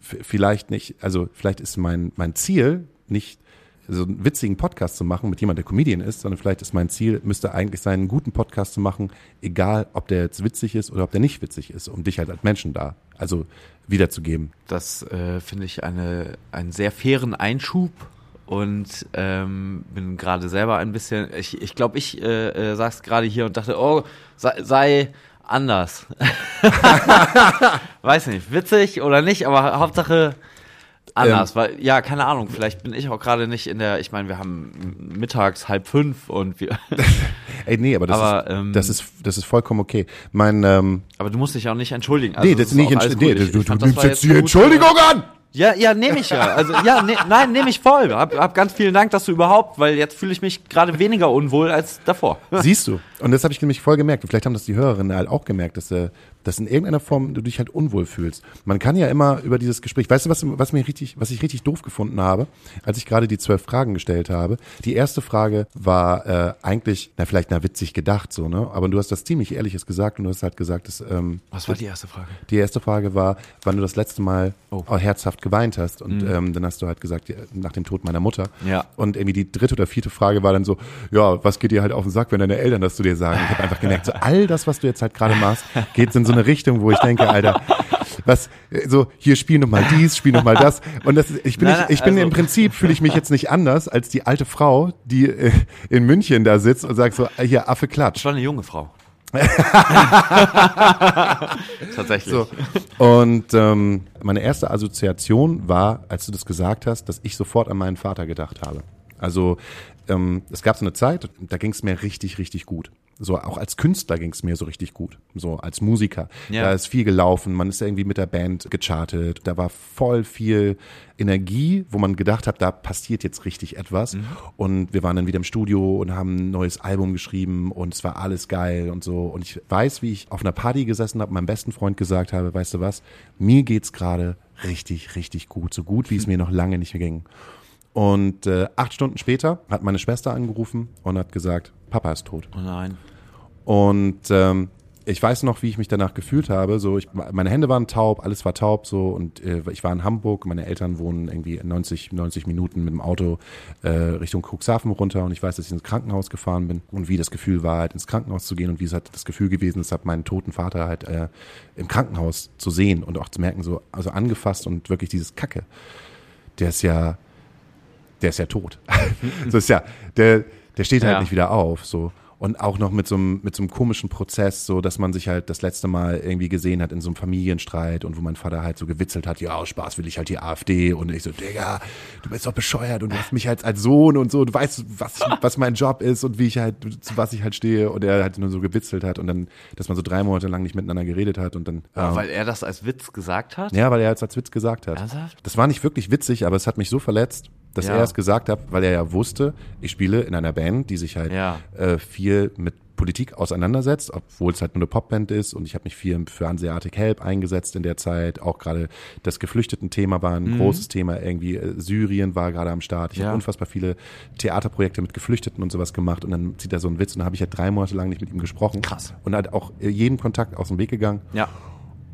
vielleicht nicht, also vielleicht ist mein, mein Ziel nicht so einen witzigen Podcast zu machen mit jemand, der Comedian ist, sondern vielleicht ist mein Ziel, müsste eigentlich sein, einen guten Podcast zu machen, egal ob der jetzt witzig ist oder ob der nicht witzig ist, um dich halt als Menschen da, also wiederzugeben. Das äh, finde ich eine, einen sehr fairen Einschub und ähm, bin gerade selber ein bisschen, ich ich, glaube, ich äh, äh, sag's gerade hier und dachte, oh, sei, sei anders. Weiß nicht, witzig oder nicht, aber Hauptsache anders, weil, ja, keine Ahnung, vielleicht bin ich auch gerade nicht in der, ich meine, wir haben mittags halb fünf und wir, Ey, nee, aber das, Aber, ist, ähm, das ist das ist vollkommen okay. Mein ähm, aber du musst dich auch nicht entschuldigen. Also nee, das ist nicht entsch- nee, du, du das nimmst jetzt die Entschuldigung an. Ja, ja, nehme ich ja. Also ja, ne, nein, nehme ich voll. Hab, hab ganz vielen Dank, dass du überhaupt, weil jetzt fühle ich mich gerade weniger unwohl als davor. Siehst du. Und das habe ich nämlich voll gemerkt. Und vielleicht haben das die Hörerinnen halt auch gemerkt, dass, äh, dass in irgendeiner Form du dich halt unwohl fühlst. Man kann ja immer über dieses Gespräch, weißt du, was, was mir richtig, was ich richtig doof gefunden habe, als ich gerade die zwölf Fragen gestellt habe. Die erste Frage war äh, eigentlich, na vielleicht na witzig gedacht so, ne? Aber du hast das ziemlich ehrliches gesagt und du hast halt gesagt, dass ähm, Was war die erste Frage? die erste Frage war, wann du das letzte Mal Oh. auch herzhaft geweint hast. Und ähm, dann hast du halt gesagt, nach dem Tod meiner Mutter. Ja. Und irgendwie die dritte oder vierte Frage war dann so, ja, was geht dir halt auf den Sack, wenn deine Eltern das zu dir sagen? Ich habe einfach gemerkt, so all das, was du jetzt halt gerade machst, geht in so eine Richtung, wo ich denke, Alter, was, äh, so, hier spiel noch mal dies, spiel noch mal das. Und das ich bin, Nein, nicht, ich bin also- im Prinzip, fühle ich mich jetzt nicht anders als die alte Frau, die äh, in München da sitzt und sagt so, äh, hier, Affe klatsch. Ich war eine junge Frau. Tatsächlich. So. Und ähm, meine erste Assoziation war, als du das gesagt hast, dass ich sofort an meinen Vater gedacht habe. Also ähm, es gab so eine Zeit, da ging es mir richtig, richtig gut. So auch als Künstler ging es mir so richtig gut. So als Musiker. Ja. Da ist viel gelaufen, man ist irgendwie mit der Band gechartet. Da war voll viel Energie, wo man gedacht hat, da passiert jetzt richtig etwas. Und wir waren dann wieder im Studio und haben ein neues Album geschrieben und es war alles geil und so. Und ich weiß, wie ich auf einer Party gesessen habe, meinem besten Freund gesagt habe, weißt du was, mir geht's gerade richtig, richtig gut. So gut, wie es mir noch lange nicht mehr ging. Und äh, acht Stunden später hat meine Schwester angerufen und hat gesagt, Papa ist tot. Oh nein. Und ähm, ich weiß noch, wie ich mich danach gefühlt habe. So, ich, meine Hände waren taub, alles war taub so und äh, ich war in Hamburg. Meine Eltern wohnen irgendwie 90, 90 Minuten mit dem Auto äh, Richtung Cuxhaven runter und ich weiß, dass ich ins Krankenhaus gefahren bin und wie das Gefühl war, halt ins Krankenhaus zu gehen und wie es halt das Gefühl gewesen ist, halt meinen toten Vater halt äh, im Krankenhaus zu sehen und auch zu merken, so also angefasst und wirklich dieses Kacke. Der ist ja, der ist ja tot. so ist ja, der, der steht halt Ja. nicht wieder auf, so. Und auch noch mit so einem, mit so einem komischen Prozess, so dass man sich halt das letzte Mal irgendwie gesehen hat in so einem Familienstreit und wo mein Vater halt so gewitzelt hat, ja, aus Spaß will ich halt die AfD und ich so, Digga, du bist doch bescheuert und du hast mich halt als Sohn und so, du weißt, was, was mein Job ist und wie ich halt, zu was ich halt stehe und er halt nur so gewitzelt hat und dann, dass man so drei Monate lang nicht miteinander geredet hat und dann. Ja, ähm, weil er das als Witz gesagt hat? ja, weil er es als Witz gesagt hat. Ernsthaft? Das war nicht wirklich witzig, aber es hat mich so verletzt, dass Ja. er es gesagt hat, weil er ja wusste, ich spiele in einer Band, die sich halt Ja. äh, viel mit Politik auseinandersetzt, obwohl es halt nur eine Popband ist und ich habe mich viel für Hanseatic Help eingesetzt in der Zeit, auch gerade das Geflüchteten-Thema war ein großes Thema, irgendwie äh, Syrien war gerade am Start, ich Mhm. Ja. habe unfassbar viele Theaterprojekte mit Geflüchteten und sowas gemacht und dann zieht er so einen Witz und dann habe ich halt drei Monate lang nicht mit ihm gesprochen. Krass. Und halt auch äh, jeden Kontakt aus dem Weg gegangen Ja.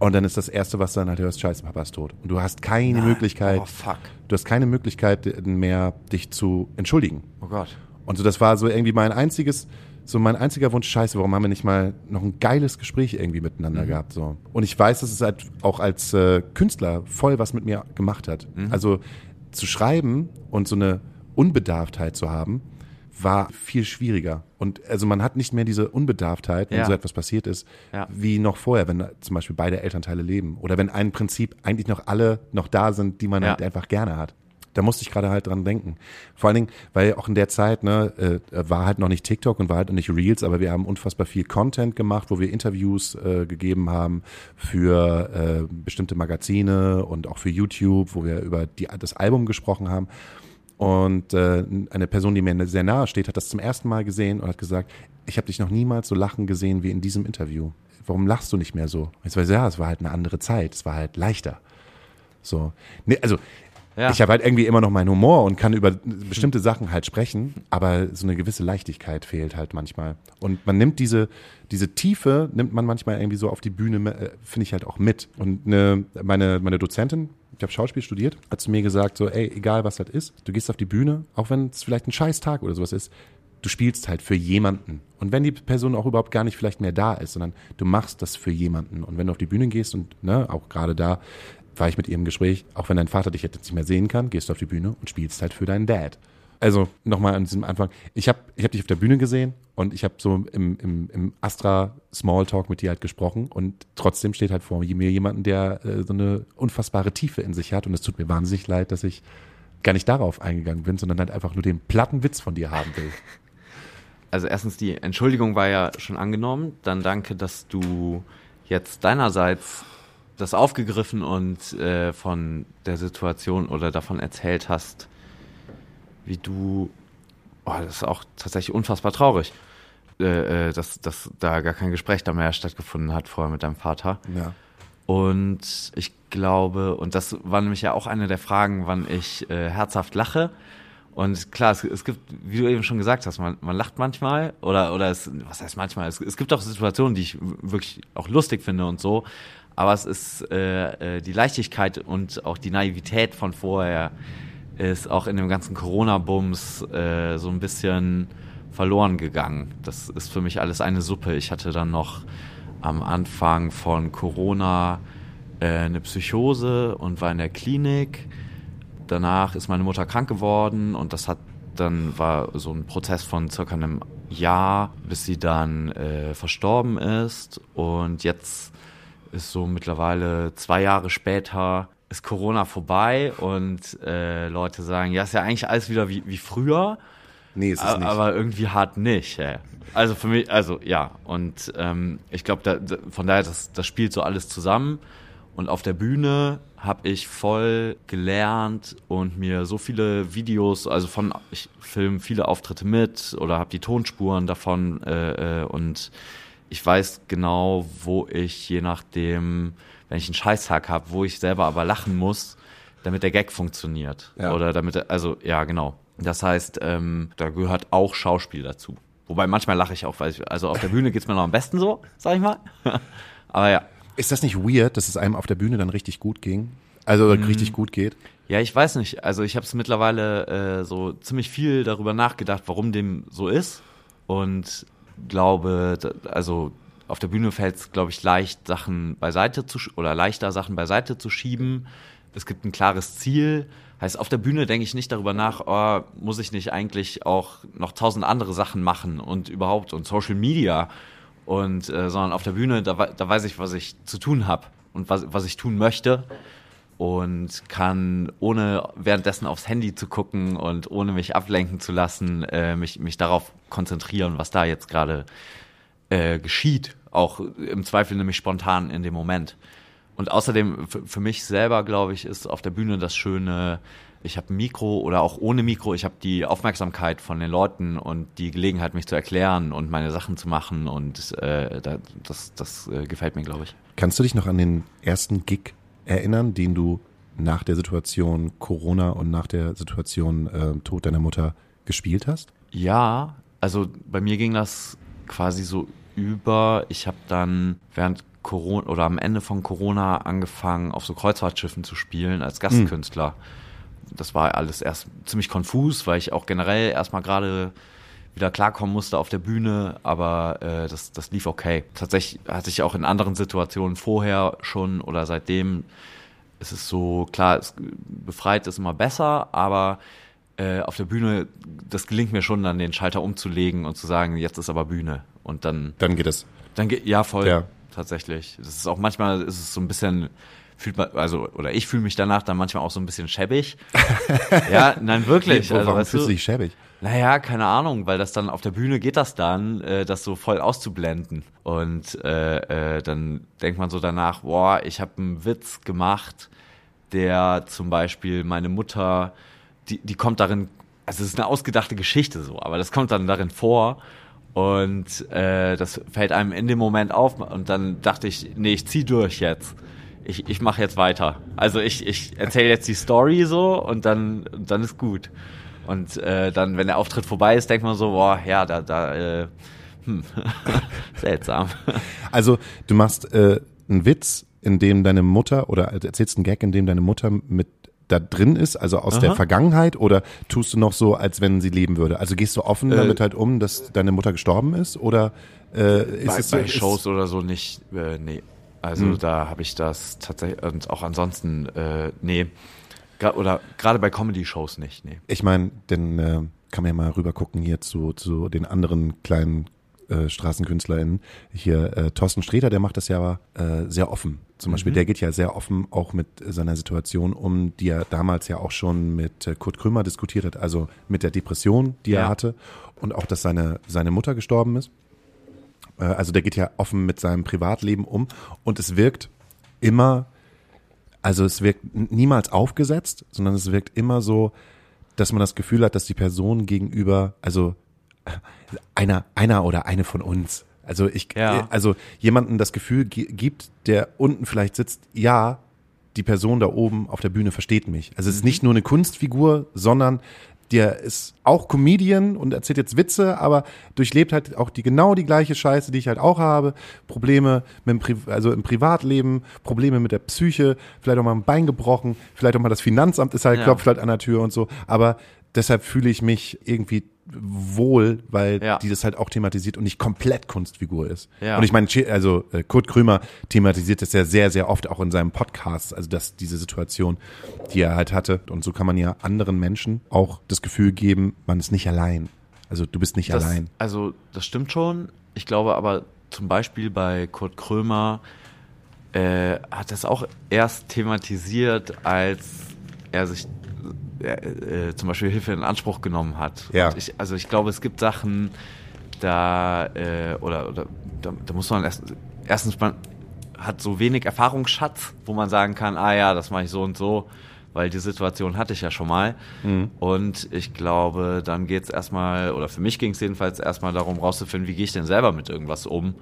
und dann ist das Erste, was du dann halt hörst, scheiße, Papa ist tot. Und du hast keine Möglichkeit, Oh, fuck. Du hast keine Möglichkeit mehr, dich zu entschuldigen. Oh Gott. Und so, das war so irgendwie mein einziges, so mein einziger Wunsch, scheiße, warum haben wir nicht mal noch ein geiles Gespräch irgendwie miteinander gehabt, so. Und ich weiß, dass es halt auch als äh, Künstler voll was mit mir gemacht hat. Also, zu schreiben und so eine Unbedarftheit zu haben, war viel schwieriger. Und also man hat nicht mehr diese Unbedarftheit, wenn Ja. so etwas passiert ist, Ja. wie noch vorher, wenn zum Beispiel beide Elternteile leben. Oder wenn ein Prinzip eigentlich noch alle noch da sind, die man Ja. halt einfach gerne hat. Da musste ich gerade halt dran denken. Vor allen Dingen, weil auch in der Zeit, ne, äh, war halt noch nicht TikTok und war halt noch nicht Reels, aber wir haben unfassbar viel Content gemacht, wo wir Interviews äh, gegeben haben für äh, bestimmte Magazine und auch für YouTube, wo wir über die, das Album gesprochen haben. Und äh, eine Person, die mir sehr nahe steht, hat das zum ersten Mal gesehen und hat gesagt, ich habe dich noch niemals so lachen gesehen wie in diesem Interview. Warum lachst du nicht mehr so? Ich so, ja, es war halt eine andere Zeit, es war halt leichter. So, nee, also Ja. ich habe halt irgendwie immer noch meinen Humor und kann über bestimmte Sachen halt sprechen, aber so eine gewisse Leichtigkeit fehlt halt manchmal. Und man nimmt diese, diese Tiefe, nimmt man manchmal irgendwie so auf die Bühne, äh, finde ich halt auch mit. Und eine, meine, meine Dozentin, ich habe Schauspiel studiert, hat zu mir gesagt, so, ey, egal was das ist, du gehst auf die Bühne, auch wenn es vielleicht ein scheiß Tag oder sowas ist, du spielst halt für jemanden. Und wenn die Person auch überhaupt gar nicht vielleicht mehr da ist, sondern du machst das für jemanden. Und wenn du auf die Bühne gehst und ne, auch gerade da war ich mit ihr im Gespräch, auch wenn dein Vater dich jetzt nicht mehr sehen kann, gehst du auf die Bühne und spielst halt für deinen Dad. Also nochmal an diesem Anfang, ich habe ich hab dich auf der Bühne gesehen und ich habe so im, im, im Astra Smalltalk mit dir halt gesprochen und trotzdem steht halt vor mir jemanden, der äh, so eine unfassbare Tiefe in sich hat und es tut mir wahnsinnig leid, dass ich gar nicht darauf eingegangen bin, sondern halt einfach nur den platten Witz von dir haben will. Also erstens, die Entschuldigung war ja schon angenommen. Dann danke, dass du jetzt deinerseits das aufgegriffen und äh, von der Situation oder davon erzählt hast, wie du, oh, das ist auch tatsächlich unfassbar traurig, äh, äh, dass, dass da gar kein Gespräch da mehr stattgefunden hat vorher mit deinem Vater. Ja. Und ich glaube, und das war nämlich ja auch eine der Fragen, wann ich äh, herzhaft lache. Und klar, es, es gibt, wie du eben schon gesagt hast, man, man lacht manchmal oder oder es, was heißt manchmal? Es, es gibt auch Situationen, die ich wirklich auch lustig finde und so. Aber es ist äh, äh, die Leichtigkeit und auch die Naivität von vorher ist auch in dem ganzen Corona-Bums äh, so ein bisschen verloren gegangen. Das ist für mich alles eine Suppe. Ich hatte dann noch am Anfang von Corona äh, eine Psychose und war in der Klinik. Danach ist meine Mutter krank geworden und das hat dann war so ein Prozess von circa einem Jahr, bis sie dann äh, verstorben ist. Und jetzt ist so mittlerweile zwei Jahre später ist Corona vorbei und äh, Leute sagen, ja, ist ja eigentlich alles wieder wie, wie früher. Nee, ist es nicht. Aber irgendwie hart nicht. Ey. Also für mich, also ja. Und ähm, ich glaube, da, da, von daher, das, das spielt so alles zusammen. Und auf der Bühne habe ich voll gelernt und mir so viele Videos, also von, ich filme viele Auftritte mit oder habe die Tonspuren davon äh, äh, und ich weiß genau, wo ich je nachdem, wenn ich einen Scheißtag habe, wo ich selber aber lachen muss, damit der Gag funktioniert. Ja. Oder damit, er- also ja, genau. Das heißt, ähm, da gehört auch Schauspiel dazu. Wobei manchmal lache ich auch, weil ich, also auf der Bühne geht's mir noch am besten so, sag ich mal. aber ja. Ist das nicht weird, dass es einem auf der Bühne dann richtig gut ging? Also Mhm. richtig gut geht? Ja, ich weiß nicht. Also ich habe es mittlerweile äh, so ziemlich viel darüber nachgedacht, warum dem so ist. Und glaube, also auf der Bühne fällt es, glaube ich, leicht, Sachen beiseite zu oder leichter Sachen beiseite zu schieben, es gibt ein klares Ziel. Heißt, auf der Bühne denke ich nicht darüber nach, oh, muss ich nicht eigentlich auch noch tausend andere Sachen machen und überhaupt und Social Media und äh, sondern auf der Bühne, da, da weiß ich, was ich zu tun habe und was, was ich tun möchte und kann ohne währenddessen aufs Handy zu gucken und ohne mich ablenken zu lassen, äh, mich, mich darauf konzentrieren, was da jetzt gerade äh, geschieht. Auch im Zweifel nämlich spontan in dem Moment. Und außerdem, für mich selber, glaube ich, ist auf der Bühne das Schöne, ich habe Mikro oder auch ohne Mikro, ich habe die Aufmerksamkeit von den Leuten und die Gelegenheit, mich zu erklären und meine Sachen zu machen und äh, das, das äh, gefällt mir, glaube ich. Kannst du dich noch an den ersten Gig erinnern, den du nach der Situation Corona und nach der Situation äh, Tod deiner Mutter gespielt hast? Ja, also bei mir ging das quasi so über. Ich habe dann während Corona oder am Ende von Corona angefangen, auf so Kreuzfahrtschiffen zu spielen als Gastkünstler. Mhm. Das war alles erst ziemlich konfus, weil ich auch generell erstmal gerade wieder klarkommen musste auf der Bühne, aber äh, das, das lief okay. Tatsächlich hatte ich auch in anderen Situationen vorher schon oder seitdem ist es so, klar, es befreit ist immer besser, aber äh, auf der Bühne, das gelingt mir schon dann, den Schalter umzulegen und zu sagen, jetzt ist aber Bühne. Und dann. Dann geht es. Dann geht, ja, voll. Ja. Tatsächlich. Das ist auch manchmal ist es so ein bisschen, fühlt man, also, oder ich fühle mich danach dann manchmal auch so ein bisschen schäbig. ja, nein, wirklich. Nee, also, warum fühlst du dich schäbig? Naja, keine Ahnung, weil das dann auf der Bühne geht das dann, äh, das so voll auszublenden. Und äh, äh, dann denkt man so danach, boah, ich habe einen Witz gemacht, der zum Beispiel meine Mutter, die, die kommt darin, also es ist eine ausgedachte Geschichte so, aber das kommt dann darin vor. Und äh, das fällt einem in dem Moment auf. Und dann dachte ich, nee, ich zieh durch jetzt ich, ich mache jetzt weiter. Also ich, ich erzähle jetzt die Story so und dann, dann ist gut. Und äh, dann, wenn der Auftritt vorbei ist, denkt man so, boah, ja, da, da, äh, hm, seltsam. Also du machst äh, einen Witz, in dem deine Mutter oder erzählst einen Gag, in dem deine Mutter mit da drin ist, also aus Aha. der Vergangenheit, oder tust du noch so, als wenn sie leben würde? Also gehst du offen äh, damit halt um, dass deine Mutter gestorben ist, oder äh, ist bei, es bei Shows oder so nicht? Äh, nee, also mhm. da habe ich das tatsächlich und auch ansonsten äh, nee oder gerade bei Comedy-Shows nicht, nee. Ich meine, denn äh, kann man ja mal rüber gucken hier zu, zu den anderen kleinen äh, StraßenkünstlerInnen. Hier äh, Thorsten Sträter, der macht das ja äh, sehr offen. Zum mhm. Beispiel, der geht ja sehr offen auch mit seiner Situation um, die er damals ja auch schon mit äh, Kurt Krömer diskutiert hat, also mit der Depression, die ja. er hatte und auch, dass seine, seine Mutter gestorben ist. Äh, also der geht ja offen mit seinem Privatleben um und es wirkt immer also es wirkt niemals aufgesetzt, sondern es wirkt immer so, dass man das Gefühl hat, dass die Person gegenüber, also einer, einer oder eine von uns, also ich, ja. also jemanden das Gefühl gibt, der unten vielleicht sitzt, ja, die Person da oben auf der Bühne versteht mich. Also es ist mhm. nicht nur eine Kunstfigur, sondern der ist auch Comedian und erzählt jetzt Witze, aber durchlebt halt auch die genau die gleiche Scheiße, die ich halt auch habe. Probleme mit dem Pri also im Privatleben, Probleme mit der Psyche, vielleicht auch mal ein Bein gebrochen, vielleicht auch mal das Finanzamt ist halt, ja. klopft halt an der Tür und so. Aber deshalb fühle ich mich irgendwie wohl, weil ja. die das halt auch thematisiert und nicht komplett Kunstfigur ist. Ja. Und ich meine, also äh, Kurt Krömer thematisiert das ja sehr, sehr oft auch in seinem Podcast, also dass diese Situation, die er halt hatte. Und so kann man ja anderen Menschen auch das Gefühl geben, man ist nicht allein. Also du bist nicht das, allein. Also das stimmt schon. Ich glaube aber zum Beispiel bei Kurt Krömer äh, hat das auch erst thematisiert, als er sich äh, äh, zum Beispiel Hilfe in Anspruch genommen hat. Ja. Ich, also ich glaube, es gibt Sachen, da äh, oder, oder da, da muss man erst, erstens man hat so wenig Erfahrungsschatz, wo man sagen kann, ah ja, das mache ich so und so, weil die Situation hatte ich ja schon mal. Mhm. Und ich glaube, dann geht es erstmal, oder für mich ging es jedenfalls erstmal darum, rauszufinden, wie gehe ich denn selber mit irgendwas um,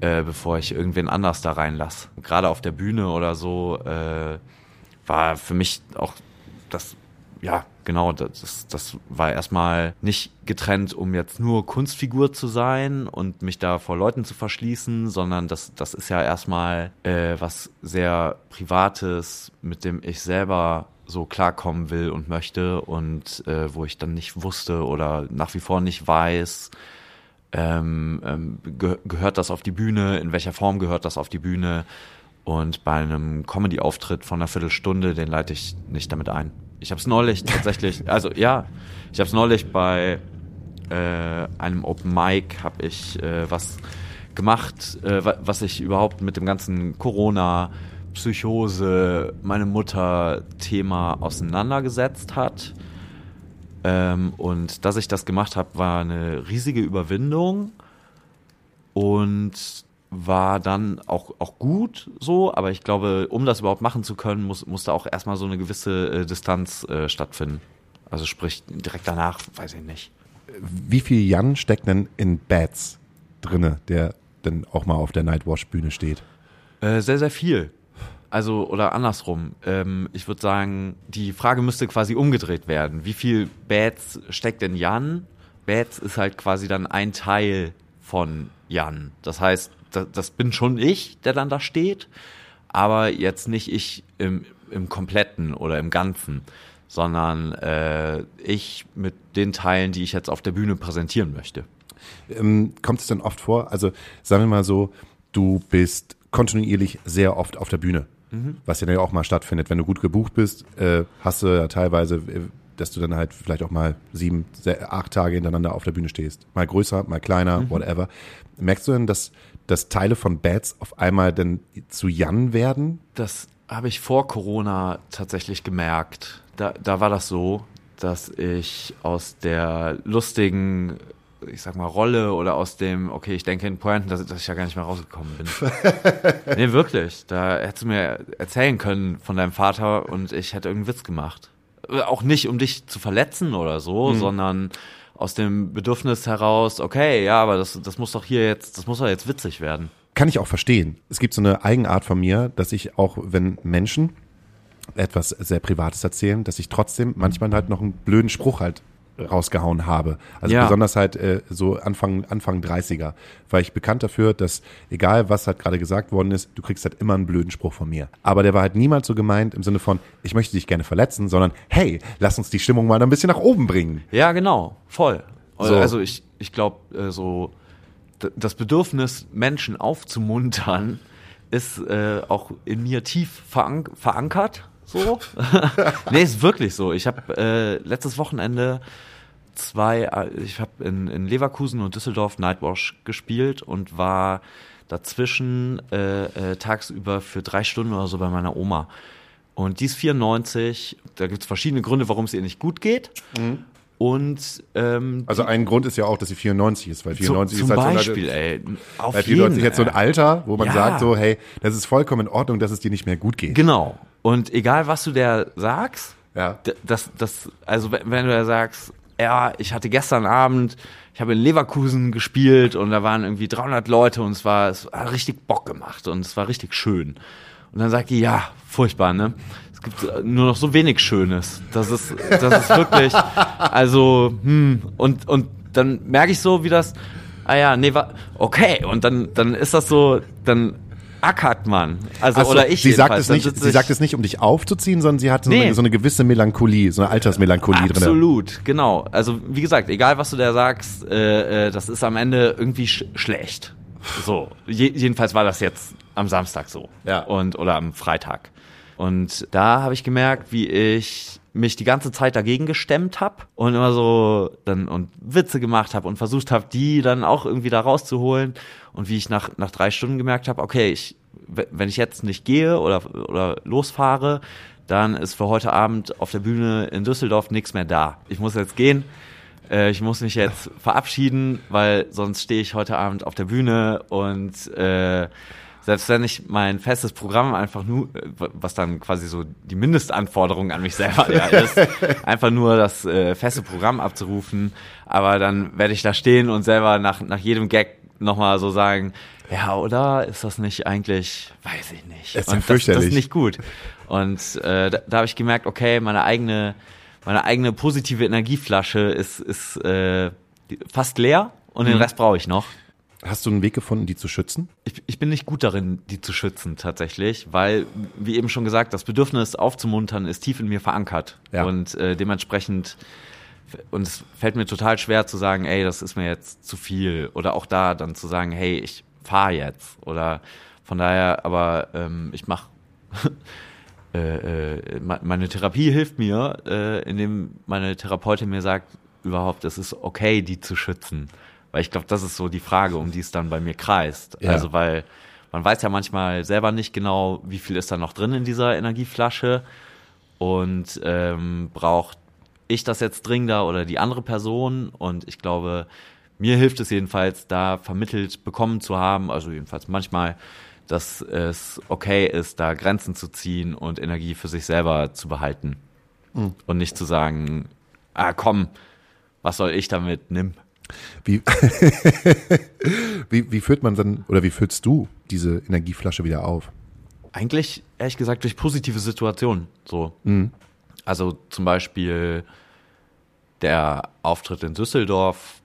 äh, bevor ich irgendwen anders da reinlasse. Gerade auf der Bühne oder so äh, war für mich auch das ja, genau, das, das war erstmal nicht getrennt, um jetzt nur Kunstfigur zu sein und mich da vor Leuten zu verschließen, sondern das, das ist ja erstmal äh, was sehr Privates, mit dem ich selber so klarkommen will und möchte und äh, wo ich dann nicht wusste oder nach wie vor nicht weiß, ähm, ähm, ge gehört das auf die Bühne, in welcher Form gehört das auf die Bühne Und bei einem Comedy-Auftritt von einer Viertelstunde, den leite ich nicht damit ein. Ich habe es neulich tatsächlich, also ja, ich habe es neulich bei äh, einem Open Mic habe ich äh, was gemacht, äh, was sich überhaupt mit dem ganzen Corona, Psychose, meine Mutter Thema auseinandergesetzt hat. Ähm, und dass ich das gemacht habe, war eine riesige Überwindung und war dann auch, auch gut so, aber ich glaube, um das überhaupt machen zu können, muss, musste auch erstmal so eine gewisse äh, Distanz äh, stattfinden. Also sprich, direkt danach, weiß ich nicht. Wie viel Jan steckt denn in Bats drinne, der dann auch mal auf der Nightwash-Bühne steht? Äh, sehr, sehr viel. Also, oder andersrum. Ähm, ich würde sagen, die Frage müsste quasi umgedreht werden. Wie viel Bats steckt in Jan? Bats ist halt quasi dann ein Teil von Jan. Das heißt, das, das bin schon ich, der dann da steht, aber jetzt nicht ich im, im Kompletten oder im Ganzen, sondern äh, ich mit den Teilen, die ich jetzt auf der Bühne präsentieren möchte. Ähm, kommt es dann oft vor? Also sagen wir mal so, du bist kontinuierlich sehr oft auf der Bühne, mhm. was ja dann auch mal stattfindet. Wenn du gut gebucht bist, äh, hast du ja teilweise, äh, dass du dann halt vielleicht auch mal sieben, acht Tage hintereinander auf der Bühne stehst. Mal größer, mal kleiner, mhm. whatever. Merkst du denn, dass, dass Teile von Bats auf einmal dann zu Jan werden? Das habe ich vor Corona tatsächlich gemerkt. Da, da war das so, dass ich aus der lustigen ich sag mal, Rolle oder aus dem, okay, ich denke in Pointen, dass, dass ich ja gar nicht mehr rausgekommen bin. nee, wirklich. Da hättest du mir erzählen können von deinem Vater und ich hätte irgendeinen Witz gemacht. Auch nicht, um dich zu verletzen oder so, mhm. sondern aus dem Bedürfnis heraus, okay, ja, aber das, das muss doch hier jetzt, das muss doch jetzt witzig werden. Kann ich auch verstehen. Es gibt so eine Eigenart von mir, dass ich auch, wenn Menschen etwas sehr Privates erzählen, dass ich trotzdem manchmal halt noch einen blöden Spruch halt rausgehauen habe. Also ja. besonders halt äh, so Anfang, Anfang 30er. War ich bekannt dafür, dass egal was halt gerade gesagt worden ist, du kriegst halt immer einen blöden Spruch von mir. Aber der war halt niemals so gemeint im Sinne von, ich möchte dich gerne verletzen, sondern hey, lass uns die Stimmung mal ein bisschen nach oben bringen. Ja, genau, voll. So. Also ich, ich glaube, äh, so das Bedürfnis, Menschen aufzumuntern, ist äh, auch in mir tief verank verankert. So. nee, ist wirklich so. Ich habe äh, letztes Wochenende zwei, äh, ich habe in, in Leverkusen und Düsseldorf Nightwash gespielt und war dazwischen äh, äh, tagsüber für drei Stunden oder so bei meiner Oma. Und die ist 94, da gibt es verschiedene Gründe, warum es ihr nicht gut geht. Mhm. Und ähm, also ein Grund ist ja auch, dass sie 94 ist, weil 94 zu, ist halt Beispiel, so, ey, auf weil 94 jeden, jetzt so ein Alter, wo man ja. sagt so, hey, das ist vollkommen in Ordnung, dass es dir nicht mehr gut geht. Genau. Und egal was du der sagst, ja. das, das, also wenn du da sagst, ja, ich hatte gestern Abend, ich habe in Leverkusen gespielt und da waren irgendwie 300 Leute und es war, es war richtig Bock gemacht und es war richtig schön. Und dann sagt die, ja, furchtbar, ne? Es gibt äh, nur noch so wenig Schönes. Das ist, das ist wirklich, also, hm, und, und dann merke ich so, wie das, ah ja, nee, war, okay, und dann, dann ist das so, dann ackert man. Also, so, oder ich sie sagt es nicht, sie sagt es nicht, um dich aufzuziehen, sondern sie hat so, nee. eine, so eine gewisse Melancholie, so eine Altersmelancholie drin. Absolut, genau. Also wie gesagt, egal was du da sagst, äh, äh, das ist am Ende irgendwie sch schlecht. So, Je jedenfalls war das jetzt am Samstag so. Ja. Und oder am Freitag. Und da habe ich gemerkt, wie ich mich die ganze Zeit dagegen gestemmt habe und immer so dann und Witze gemacht habe und versucht habe, die dann auch irgendwie da rauszuholen und wie ich nach nach drei Stunden gemerkt habe, okay, ich wenn ich jetzt nicht gehe oder oder losfahre, dann ist für heute Abend auf der Bühne in Düsseldorf nichts mehr da. Ich muss jetzt gehen. Äh, ich muss mich jetzt verabschieden, weil sonst stehe ich heute Abend auf der Bühne und äh, selbst wenn ich mein festes Programm einfach nur, was dann quasi so die Mindestanforderung an mich selber ja, ist, einfach nur das äh, feste Programm abzurufen, aber dann werde ich da stehen und selber nach, nach jedem Gag nochmal so sagen, ja, oder ist das nicht eigentlich, weiß ich nicht. Das ist, ja und das, das ist nicht gut. Und äh, da, da habe ich gemerkt, okay, meine eigene, meine eigene positive Energieflasche ist, ist äh, fast leer und mhm. den Rest brauche ich noch. Hast du einen Weg gefunden, die zu schützen? Ich, ich bin nicht gut darin, die zu schützen tatsächlich, weil, wie eben schon gesagt, das Bedürfnis aufzumuntern ist tief in mir verankert. Ja. Und äh, dementsprechend, und es fällt mir total schwer zu sagen, ey, das ist mir jetzt zu viel. Oder auch da dann zu sagen, hey, ich fahr jetzt. Oder Von daher, aber ähm, ich mache äh, äh, meine Therapie hilft mir, äh, indem meine Therapeutin mir sagt, überhaupt, es ist okay, die zu schützen. Weil ich glaube, das ist so die Frage, um die es dann bei mir kreist. Ja. Also weil man weiß ja manchmal selber nicht genau, wie viel ist da noch drin in dieser Energieflasche und ähm, braucht ich das jetzt dringender oder die andere Person. Und ich glaube, mir hilft es jedenfalls, da vermittelt bekommen zu haben, also jedenfalls manchmal, dass es okay ist, da Grenzen zu ziehen und Energie für sich selber zu behalten. Mhm. Und nicht zu sagen, ah komm, was soll ich damit, nimm. Wie, wie, wie führt man dann, oder wie füllst du diese Energieflasche wieder auf? Eigentlich, ehrlich gesagt, durch positive Situationen. So. Also zum Beispiel der Auftritt in Düsseldorf.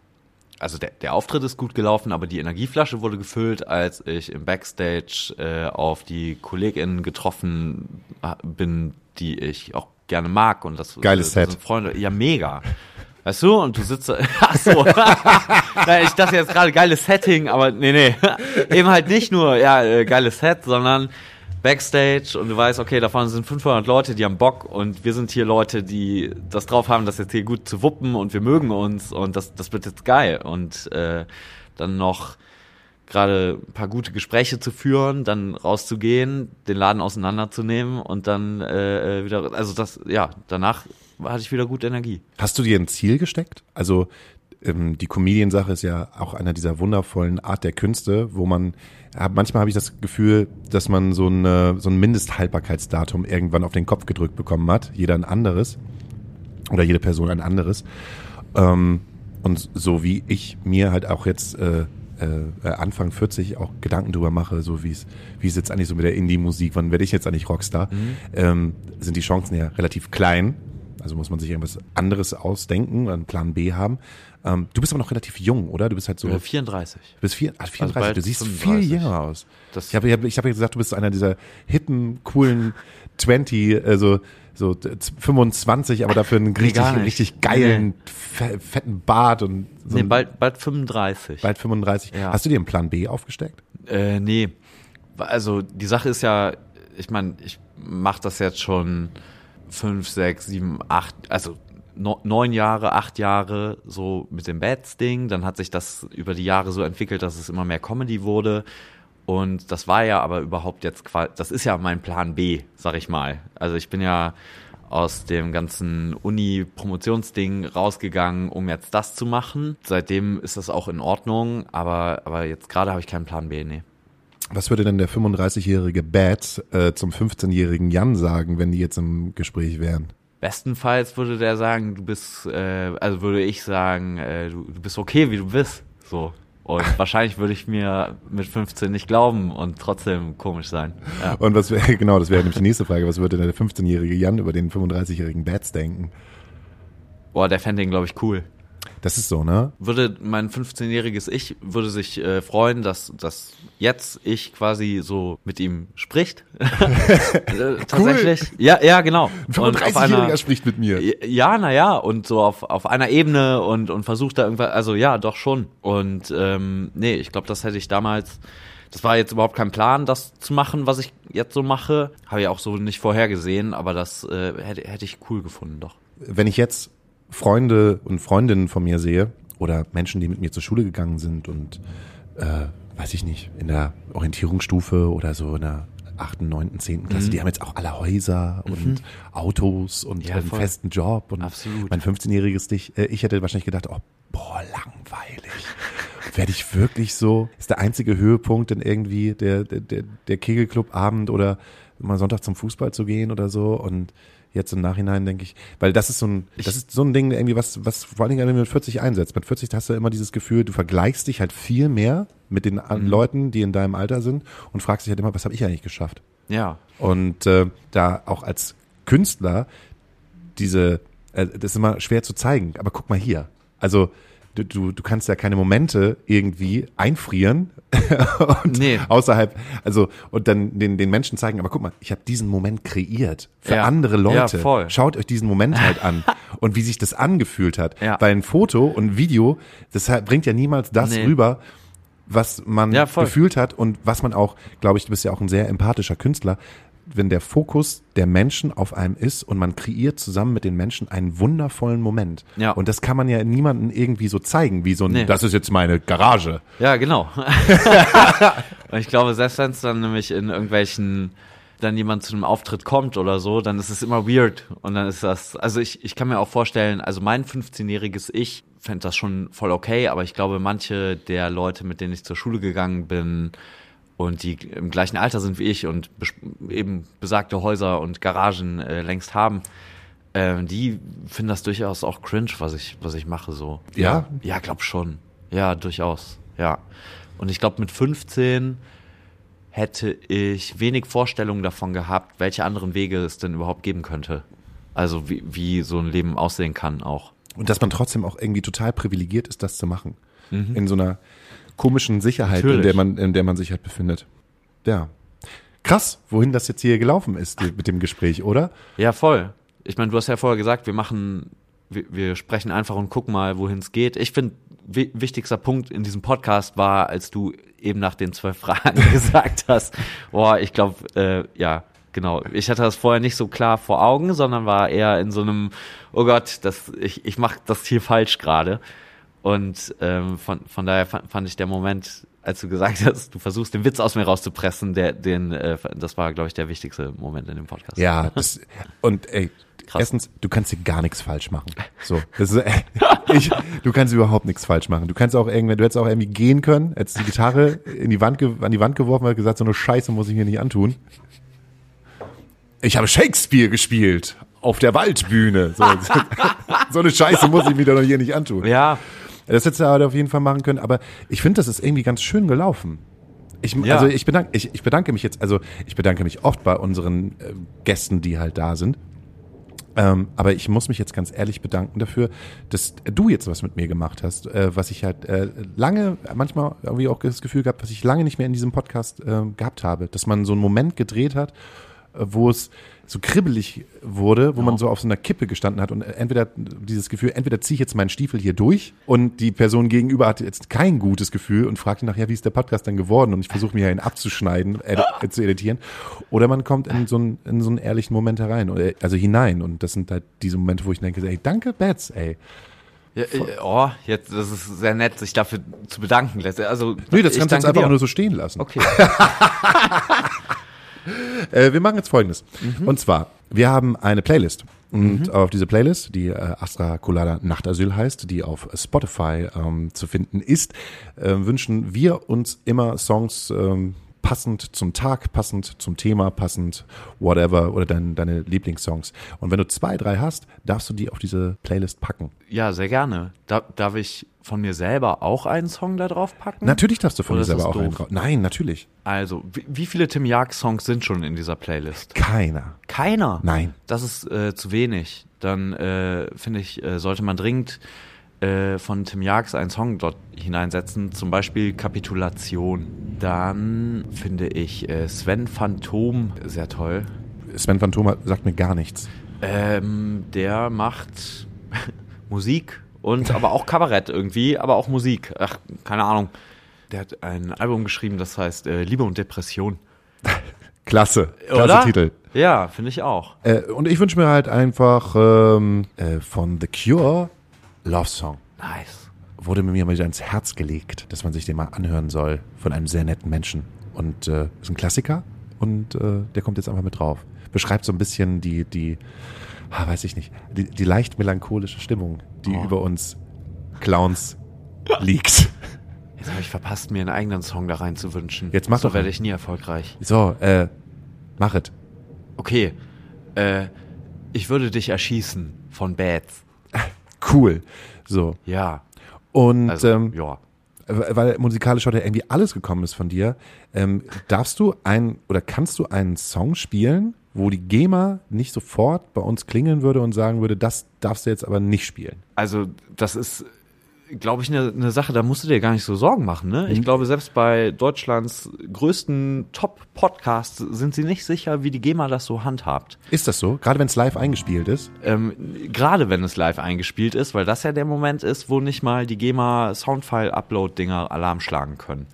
Also der, der Auftritt ist gut gelaufen, aber die Energieflasche wurde gefüllt, als ich im Backstage äh, auf die KollegInnen getroffen bin, die ich auch gerne mag. Und das, Geiles das sind Set. Freunde. Ja, mega. Weißt du, und du sitzt, ach so, ich dachte jetzt gerade geiles Setting, aber nee, nee, eben halt nicht nur, ja, äh, geiles Set, sondern Backstage und du weißt, okay, da vorne sind 500 Leute, die haben Bock und wir sind hier Leute, die das drauf haben, das jetzt hier gut zu wuppen und wir mögen uns und das, das wird jetzt geil. Und äh, dann noch gerade ein paar gute Gespräche zu führen, dann rauszugehen, den Laden auseinanderzunehmen und dann äh, äh, wieder, also das, ja, danach hatte ich wieder gute Energie. Hast du dir ein Ziel gesteckt? Also ähm, die Comedian-Sache ist ja auch einer dieser wundervollen Art der Künste, wo man, manchmal habe ich das Gefühl, dass man so, eine, so ein Mindesthaltbarkeitsdatum irgendwann auf den Kopf gedrückt bekommen hat, jeder ein anderes oder jede Person ein anderes. Ähm, und so wie ich mir halt auch jetzt äh, äh, Anfang 40 auch Gedanken drüber mache, so wie es wie es jetzt eigentlich so mit der Indie-Musik, wann werde ich jetzt eigentlich Rockstar, ähm, sind die Chancen ja relativ klein. Also muss man sich irgendwas anderes ausdenken, einen Plan B haben. Ähm, du bist aber noch relativ jung, oder? Du bist halt so, Äh, du 34. bist vier, ah, 34, bald du siehst 35. viel jünger aus. Das- ich habe ich hab, ich hab ja gesagt, du bist einer dieser hippen, coolen 20, also so z- 25, aber dafür einen richtig, richtig geilen, fe- fetten Bart und so Nee, bald, bald 35. bald 35. Ja. Hast du dir einen Plan B aufgesteckt? Äh, nee. Also die Sache ist ja, ich meine, ich mache das jetzt schon fünf, sechs, sieben, acht, also neun Jahre, acht Jahre so mit dem Bats-Ding. Dann hat sich das über die Jahre so entwickelt, dass es immer mehr Comedy wurde. Und das war ja aber überhaupt jetzt quasi, das ist ja mein Plan B, sag ich mal. Also ich bin ja aus dem ganzen Uni-Promotionsding rausgegangen, um jetzt das zu machen. Seitdem ist das auch in Ordnung, aber, aber jetzt gerade habe ich keinen Plan B, nee. Was würde denn der 35-jährige Bad äh, zum 15-jährigen Jan sagen, wenn die jetzt im Gespräch wären? Bestenfalls würde der sagen, du bist, äh, also würde ich sagen, äh, du, du bist okay, wie du bist. So. Und wahrscheinlich würde ich mir mit 15 nicht glauben und trotzdem komisch sein. Ja. Und was wäre, genau, das wäre nämlich die nächste Frage, was würde denn der 15-jährige Jan über den 35-jährigen Bads denken? Boah, der fände den, glaube ich, cool. Das ist so, ne? Würde mein 15-jähriges Ich würde sich äh, freuen, dass, dass jetzt ich quasi so mit ihm spricht. äh, tatsächlich. Ja, ja, genau. Ein Und auf 35-jähriger einer- spricht mit mir. Ja, naja, und so auf, auf einer Ebene und, und versucht da irgendwas, also ja, doch schon. Und ähm, nee, ich glaube, das hätte ich damals, das war jetzt überhaupt kein Plan, das zu machen, was ich jetzt so mache. Habe ich auch so nicht vorhergesehen, aber das äh, hätte, hätte ich cool gefunden, doch. Wenn ich jetzt Freunde und Freundinnen von mir sehe oder Menschen, die mit mir zur Schule gegangen sind und äh, weiß ich nicht, in der Orientierungsstufe oder so in der achten, neunten, zehnten Klasse, die haben jetzt auch alle Häuser und Autos und Ja, einen voll. festen Job und Absolut. mein 15-jähriges dich, äh, ich hätte wahrscheinlich gedacht, oh, boah, langweilig. Werde ich wirklich so, ist der einzige Höhepunkt denn irgendwie der, der, der, der Kegelclub-Abend oder mal Sonntag zum Fußball zu gehen oder so und jetzt im Nachhinein denke ich, weil das ist so ein, das ist so ein Ding irgendwie, was, was vor allen Dingen wenn du mit 40 einsetzt. Mit 40 hast du immer dieses Gefühl, du vergleichst dich halt viel mehr mit den an- Leuten, die in deinem Alter sind und fragst dich halt immer, was habe ich eigentlich geschafft? Ja. Und äh, da auch als Künstler diese, äh, das ist immer schwer zu zeigen, aber guck mal hier. Also du, du, du kannst ja keine Momente irgendwie einfrieren und Nee. außerhalb, also und dann den, den Menschen zeigen, aber guck mal, ich habe diesen Moment kreiert für Ja. andere Leute. Ja, voll. Schaut euch diesen Moment halt an und wie sich das angefühlt hat. Ja. Weil ein Foto und ein Video, das bringt ja niemals das Nee. rüber, was man Ja, gefühlt hat und was man auch, glaube ich, du bist ja auch ein sehr empathischer Künstler, wenn der Fokus der Menschen auf einem ist und man kreiert zusammen mit den Menschen einen wundervollen Moment. Ja. Und das kann man ja niemandem irgendwie so zeigen, wie so ein, Nee. das ist jetzt meine Garage. Ja, genau. und ich glaube, selbst wenn es dann nämlich in irgendwelchen, dann jemand zu einem Auftritt kommt oder so, dann ist es immer weird. Und dann ist das, also ich, ich kann mir auch vorstellen, also mein 15-jähriges Ich fände das schon voll okay, aber ich glaube, manche der Leute, mit denen ich zur Schule gegangen bin und die im gleichen Alter sind wie ich und eben besagte Häuser und Garagen äh, längst haben, äh, die finden das durchaus auch cringe, was ich, was ich mache so. Ja? Ja, glaub schon. Ja, durchaus. Ja. Und ich glaube, mit 15 hätte ich wenig Vorstellungen davon gehabt, welche anderen Wege es denn überhaupt geben könnte. Also wie, wie so ein Leben aussehen kann auch. Und dass man trotzdem auch irgendwie total privilegiert ist, das zu machen. In so einer komischen Sicherheit, in der man, in der man sich halt befindet. Ja. Krass, wohin das jetzt hier gelaufen ist mit dem Gespräch, oder? Ja, voll. Ich meine, du hast ja vorher gesagt, wir machen, wir, wir sprechen einfach und gucken mal, wohin es geht. Ich finde, wi wichtigster Punkt in diesem Podcast war, als du eben nach den zwölf Fragen gesagt hast, boah, ich glaube, äh, ja, genau. Ich hatte das vorher nicht so klar vor Augen, sondern war eher in so einem, oh Gott, das, ich, ich mache das hier falsch gerade. Und ähm, von, von daher fand, fand ich der Moment, als du gesagt hast, du versuchst den Witz aus mir rauszupressen, der, den, äh, das war, glaube ich, der wichtigste Moment in dem Podcast. Ja, das, und ey, Krass. erstens, du kannst hier gar nichts falsch machen. So, das ist, äh, ich, du kannst überhaupt nichts falsch machen. Du kannst auch irgendwie, du hättest auch irgendwie gehen können, hättest die Gitarre in die Wand, an die Wand geworfen und gesagt, so eine Scheiße muss ich mir nicht antun. Ich habe Shakespeare gespielt auf der Waldbühne. So, so eine Scheiße muss ich mir doch hier nicht antun. Ja, Das hättest du aber auf jeden Fall machen können, aber ich finde, das ist irgendwie ganz schön gelaufen. Ich, Ja. Also ich bedanke, ich, ich bedanke mich jetzt, also ich bedanke mich oft bei unseren äh, Gästen, die halt da sind. Ähm, aber ich muss mich jetzt ganz ehrlich bedanken dafür, dass du jetzt was mit mir gemacht hast, äh, was ich halt äh, lange, manchmal irgendwie auch das Gefühl gehabt, was ich lange nicht mehr in diesem Podcast äh, gehabt habe, dass man so einen Moment gedreht hat, äh, wo es so kribbelig wurde, wo man so auf so einer Kippe gestanden hat und entweder dieses Gefühl, entweder ziehe ich jetzt meinen Stiefel hier durch und die Person gegenüber hat jetzt kein gutes Gefühl und fragt ihn nachher, wie ist der Podcast denn geworden und ich versuche mir ihn abzuschneiden, äh, äh, zu editieren oder man kommt in so, einen, in so einen ehrlichen Moment herein, oder, also hinein und das sind halt diese Momente, wo ich denke, ey, danke Bats, ey. Ja, äh, oh, jetzt, das ist sehr nett, sich dafür zu bedanken. Also, Nee, das kannst du jetzt einfach dir. nur so stehen lassen. Okay. Äh, wir machen jetzt folgendes. Mhm. Und zwar, wir haben eine Playlist. Und auf diese Playlist, die äh, Astra Colada Nachtasyl heißt, die auf Spotify ähm, zu finden ist, äh, wünschen wir uns immer Songs ähm, passend zum Tag, passend zum Thema, passend whatever oder dein, deine Lieblingssongs. Und wenn du zwei, drei hast, darfst du die auf diese Playlist packen. Ja, sehr gerne. Da, darf ich von mir selber auch einen Song da drauf packen? Natürlich darfst du von Oder dir selber auch einen doof? drauf. Nein, natürlich. Also, wie, wie viele Tim Jagd-Songs sind schon in dieser Playlist? Keiner. Keiner. Nein. Das ist äh, zu wenig. Dann äh, finde ich, äh, sollte man dringend äh, von Tim Jags einen Song dort hineinsetzen, zum Beispiel Kapitulation. Dann finde ich äh, Sven Phantom sehr toll. Sven Phantom sagt mir gar nichts. Ähm, der macht Musik und aber auch Kabarett irgendwie, aber auch Musik. Ach, keine Ahnung. Der hat ein Album geschrieben, das heißt äh, Liebe und Depression. Klasse. Klasse Oder? Titel. Ja, finde ich auch. Äh, und ich wünsche mir halt einfach ähm, äh, von The Cure Love Song. Nice. Wurde mir mal wieder ins Herz gelegt, dass man sich den mal anhören soll von einem sehr netten Menschen. Und äh, ist ein Klassiker und äh, der kommt jetzt einfach mit drauf. Beschreibt so ein bisschen die, die, ah, weiß ich nicht, die, die leicht melancholische Stimmung, die Oh. über uns Clowns liegt. Jetzt habe ich verpasst, mir einen eigenen Song da rein zu wünschen. Jetzt mach so doch werde ich nie erfolgreich. So, äh, mach es. Okay. Äh, ich würde dich erschießen von Bats. Cool. So. Ja. Und Also, ähm, ja. weil musikalisch heute irgendwie alles gekommen ist von dir, ähm, darfst du ein oder kannst du einen Song spielen, wo die GEMA nicht sofort bei uns klingeln würde und sagen würde, das darfst du jetzt aber nicht spielen? Also, das ist glaube ich, eine ne Sache, da musst du dir gar nicht so Sorgen machen. Ne? Ich glaube, selbst bei Deutschlands größten Top-Podcasts sind sie nicht sicher, wie die GEMA das so handhabt. Ist das so? Gerade wenn es live eingespielt ist? Ähm, Gerade wenn es live eingespielt ist, weil das ja der Moment ist, wo nicht mal die GEMA Soundfile-Upload-Dinger Alarm schlagen können.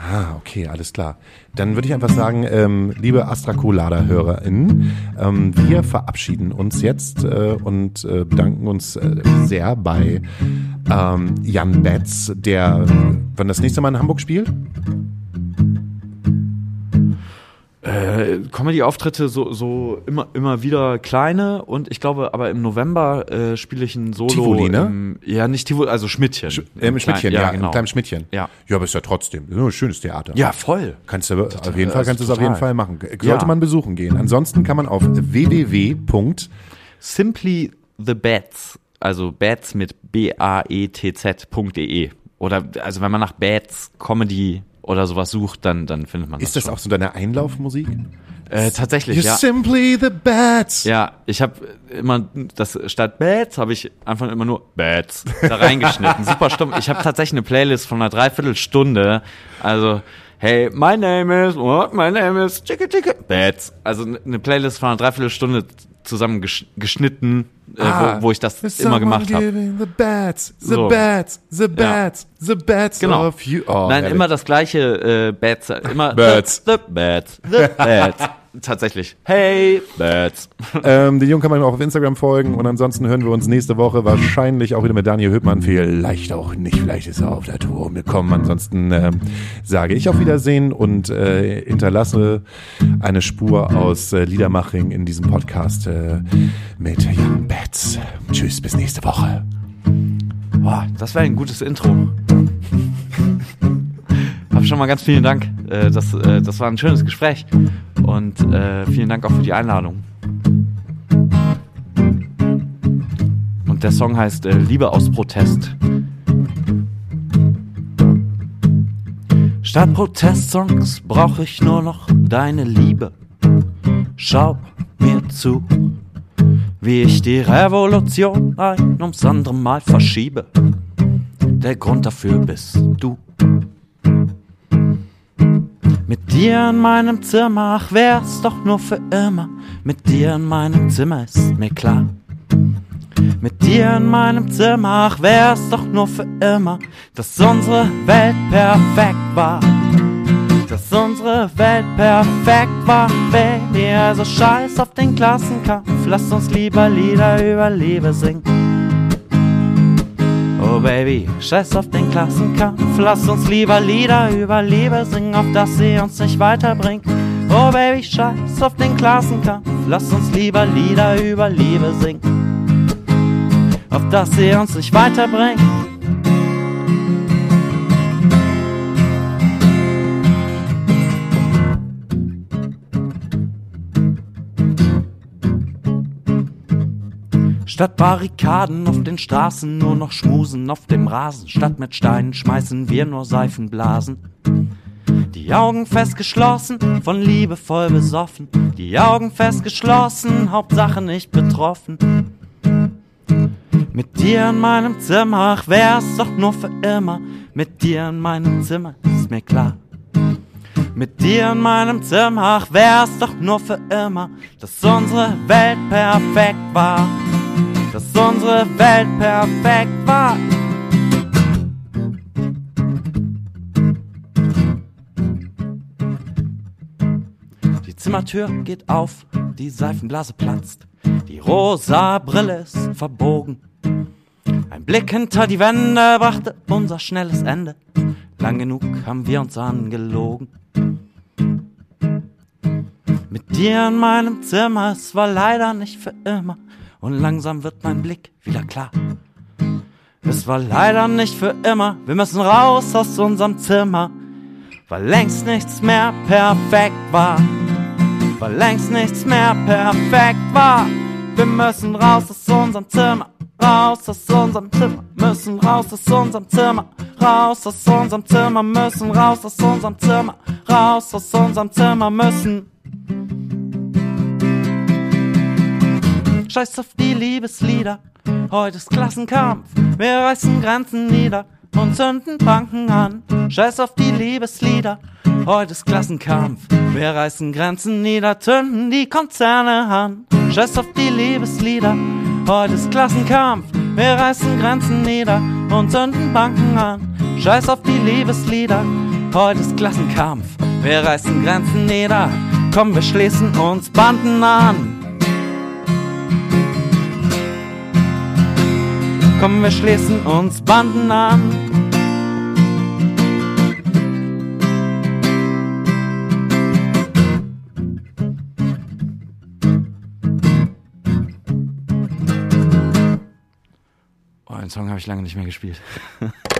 Ah, okay, alles klar. Dann würde ich einfach sagen, ähm, liebe Astrakulada-HörerInnen, ähm, wir verabschieden uns jetzt äh, und äh, bedanken uns äh, sehr bei ähm, Jan Betz, der wann das nächste Mal in Hamburg spielt. Äh, Comedy-Auftritte so, so immer, immer wieder kleine und ich glaube, aber im November äh, spiele ich ein Solo. Tivoli, ne? Im, ja, nicht Tivoli, also Schmidtchen. Sch äh, im Schmidtchen, Klein- ja, genau. kleinen Schmidtchen. Ja. Ja, aber ist ja trotzdem ein schönes Theater. Ja, voll. Kannst du auf jeden Fall kannst du es auf jeden Fall machen. Sollte Ja. man besuchen gehen. Ansonsten kann man auf www. Simply the Bats, also Bats mit B-A-E-T-Z.de. Oder, also wenn man nach Bats Comedy oder sowas sucht, dann, dann findet man Ist das schon. auch so deine Einlaufmusik? Äh, tatsächlich, You're ja. simply the bats. Ja, ich habe immer das statt Bats habe ich einfach immer nur Bats da reingeschnitten. Super stumm. Ich habe tatsächlich eine Playlist von einer Dreiviertelstunde. Also Hey, my name is what? My name is Chicka Chicka Bats. Also eine Playlist von einer Dreiviertelstunde zusammen gesch geschnitten, äh, Ah, wo, wo ich das immer gemacht habe. The bats, the So. bats, the bats, the bats Genau. of you. Oh, Nein, herrlich. immer das gleiche äh, Bats, immer Bats. The, the Bats, the Bats. Tatsächlich. Hey, Bats. Ähm, den Jungen kann man auch auf Instagram folgen und ansonsten hören wir uns nächste Woche wahrscheinlich auch wieder mit Daniel Hübmann. Vielleicht auch nicht, vielleicht ist er auf der Tour umgekommen. Ansonsten ähm, sage ich auf Wiedersehen und äh, hinterlasse eine Spur aus äh, Liedermaching in diesem Podcast äh, mit Jan Betz. Tschüss, bis nächste Woche. Boah, das wäre ein gutes Intro. Hab schon mal ganz vielen Dank. Äh, das, äh, das war ein schönes Gespräch. Und äh, vielen Dank auch für die Einladung. Und der Song heißt Liebe aus Protest. Statt Protestsongs brauche ich nur noch deine Liebe. Schau mir zu, wie ich die Revolution ein ums andere Mal verschiebe. Der Grund dafür bist du. Mit dir in meinem Zimmer, ach wär's doch nur für immer. Mit dir in meinem Zimmer ist mir klar. Mit dir in meinem Zimmer, ach wär's doch nur für immer, dass unsere Welt perfekt war. Dass unsere Welt perfekt war, Baby, also scheiß auf den Klassenkampf, lass uns lieber Lieder über Liebe singen. Oh Baby, scheiß auf den Klassenkampf, lass uns lieber Lieder über Liebe singen, auf dass sie uns nicht weiterbringt. Oh Baby, scheiß auf den Klassenkampf, lass uns lieber Lieder über Liebe singen, auf dass sie uns nicht weiterbringt. Statt Barrikaden auf den Straßen nur noch Schmusen auf dem Rasen. Statt mit Steinen schmeißen wir nur Seifenblasen. Die Augen fest geschlossen, von Liebe voll besoffen. Die Augen fest geschlossen, Hauptsache nicht betroffen. Mit dir in meinem Zimmer, ach wär's doch nur für immer. Mit dir in meinem Zimmer ist mir klar. Mit dir in meinem Zimmer, ach wär's doch nur für immer, dass unsere Welt perfekt war. Dass unsere Welt perfekt war. Die Zimmertür geht auf, die Seifenblase platzt, die rosa Brille ist verbogen. Ein Blick hinter die Wände brachte unser schnelles Ende. Lang genug haben wir uns angelogen. Mit dir in meinem Zimmer, es war leider nicht für immer. Und langsam wird mein Blick wieder klar. Es war leider nicht für immer. Wir müssen raus aus unserem Zimmer, weil längst nichts mehr perfekt war. Weil längst nichts mehr perfekt war. Wir müssen raus aus unserem Zimmer, raus aus unserem Zimmer, müssen raus aus unserem Zimmer, raus aus unserem Zimmer, müssen raus aus unserem Zimmer, raus aus unserem Zimmer, müssen. Scheiß auf die Liebeslieder, Heute ist Klassenkampf, wir reißen Grenzen nieder und zünden Banken an. Scheiß auf die Liebeslieder. Heute ist Klassenkampf, wir reißen Grenzen nieder, zünden die Konzerne an. Scheiß auf die Liebeslieder. Heute ist Klassenkampf, wir reißen Grenzen nieder und zünden Banken an. Scheiß auf die Liebeslieder. Heute ist Klassenkampf, wir reißen Grenzen nieder. Komm, wir schließen uns Banden an. Komm, wir schließen uns Banden an. Oh, den Song habe ich lange nicht mehr gespielt.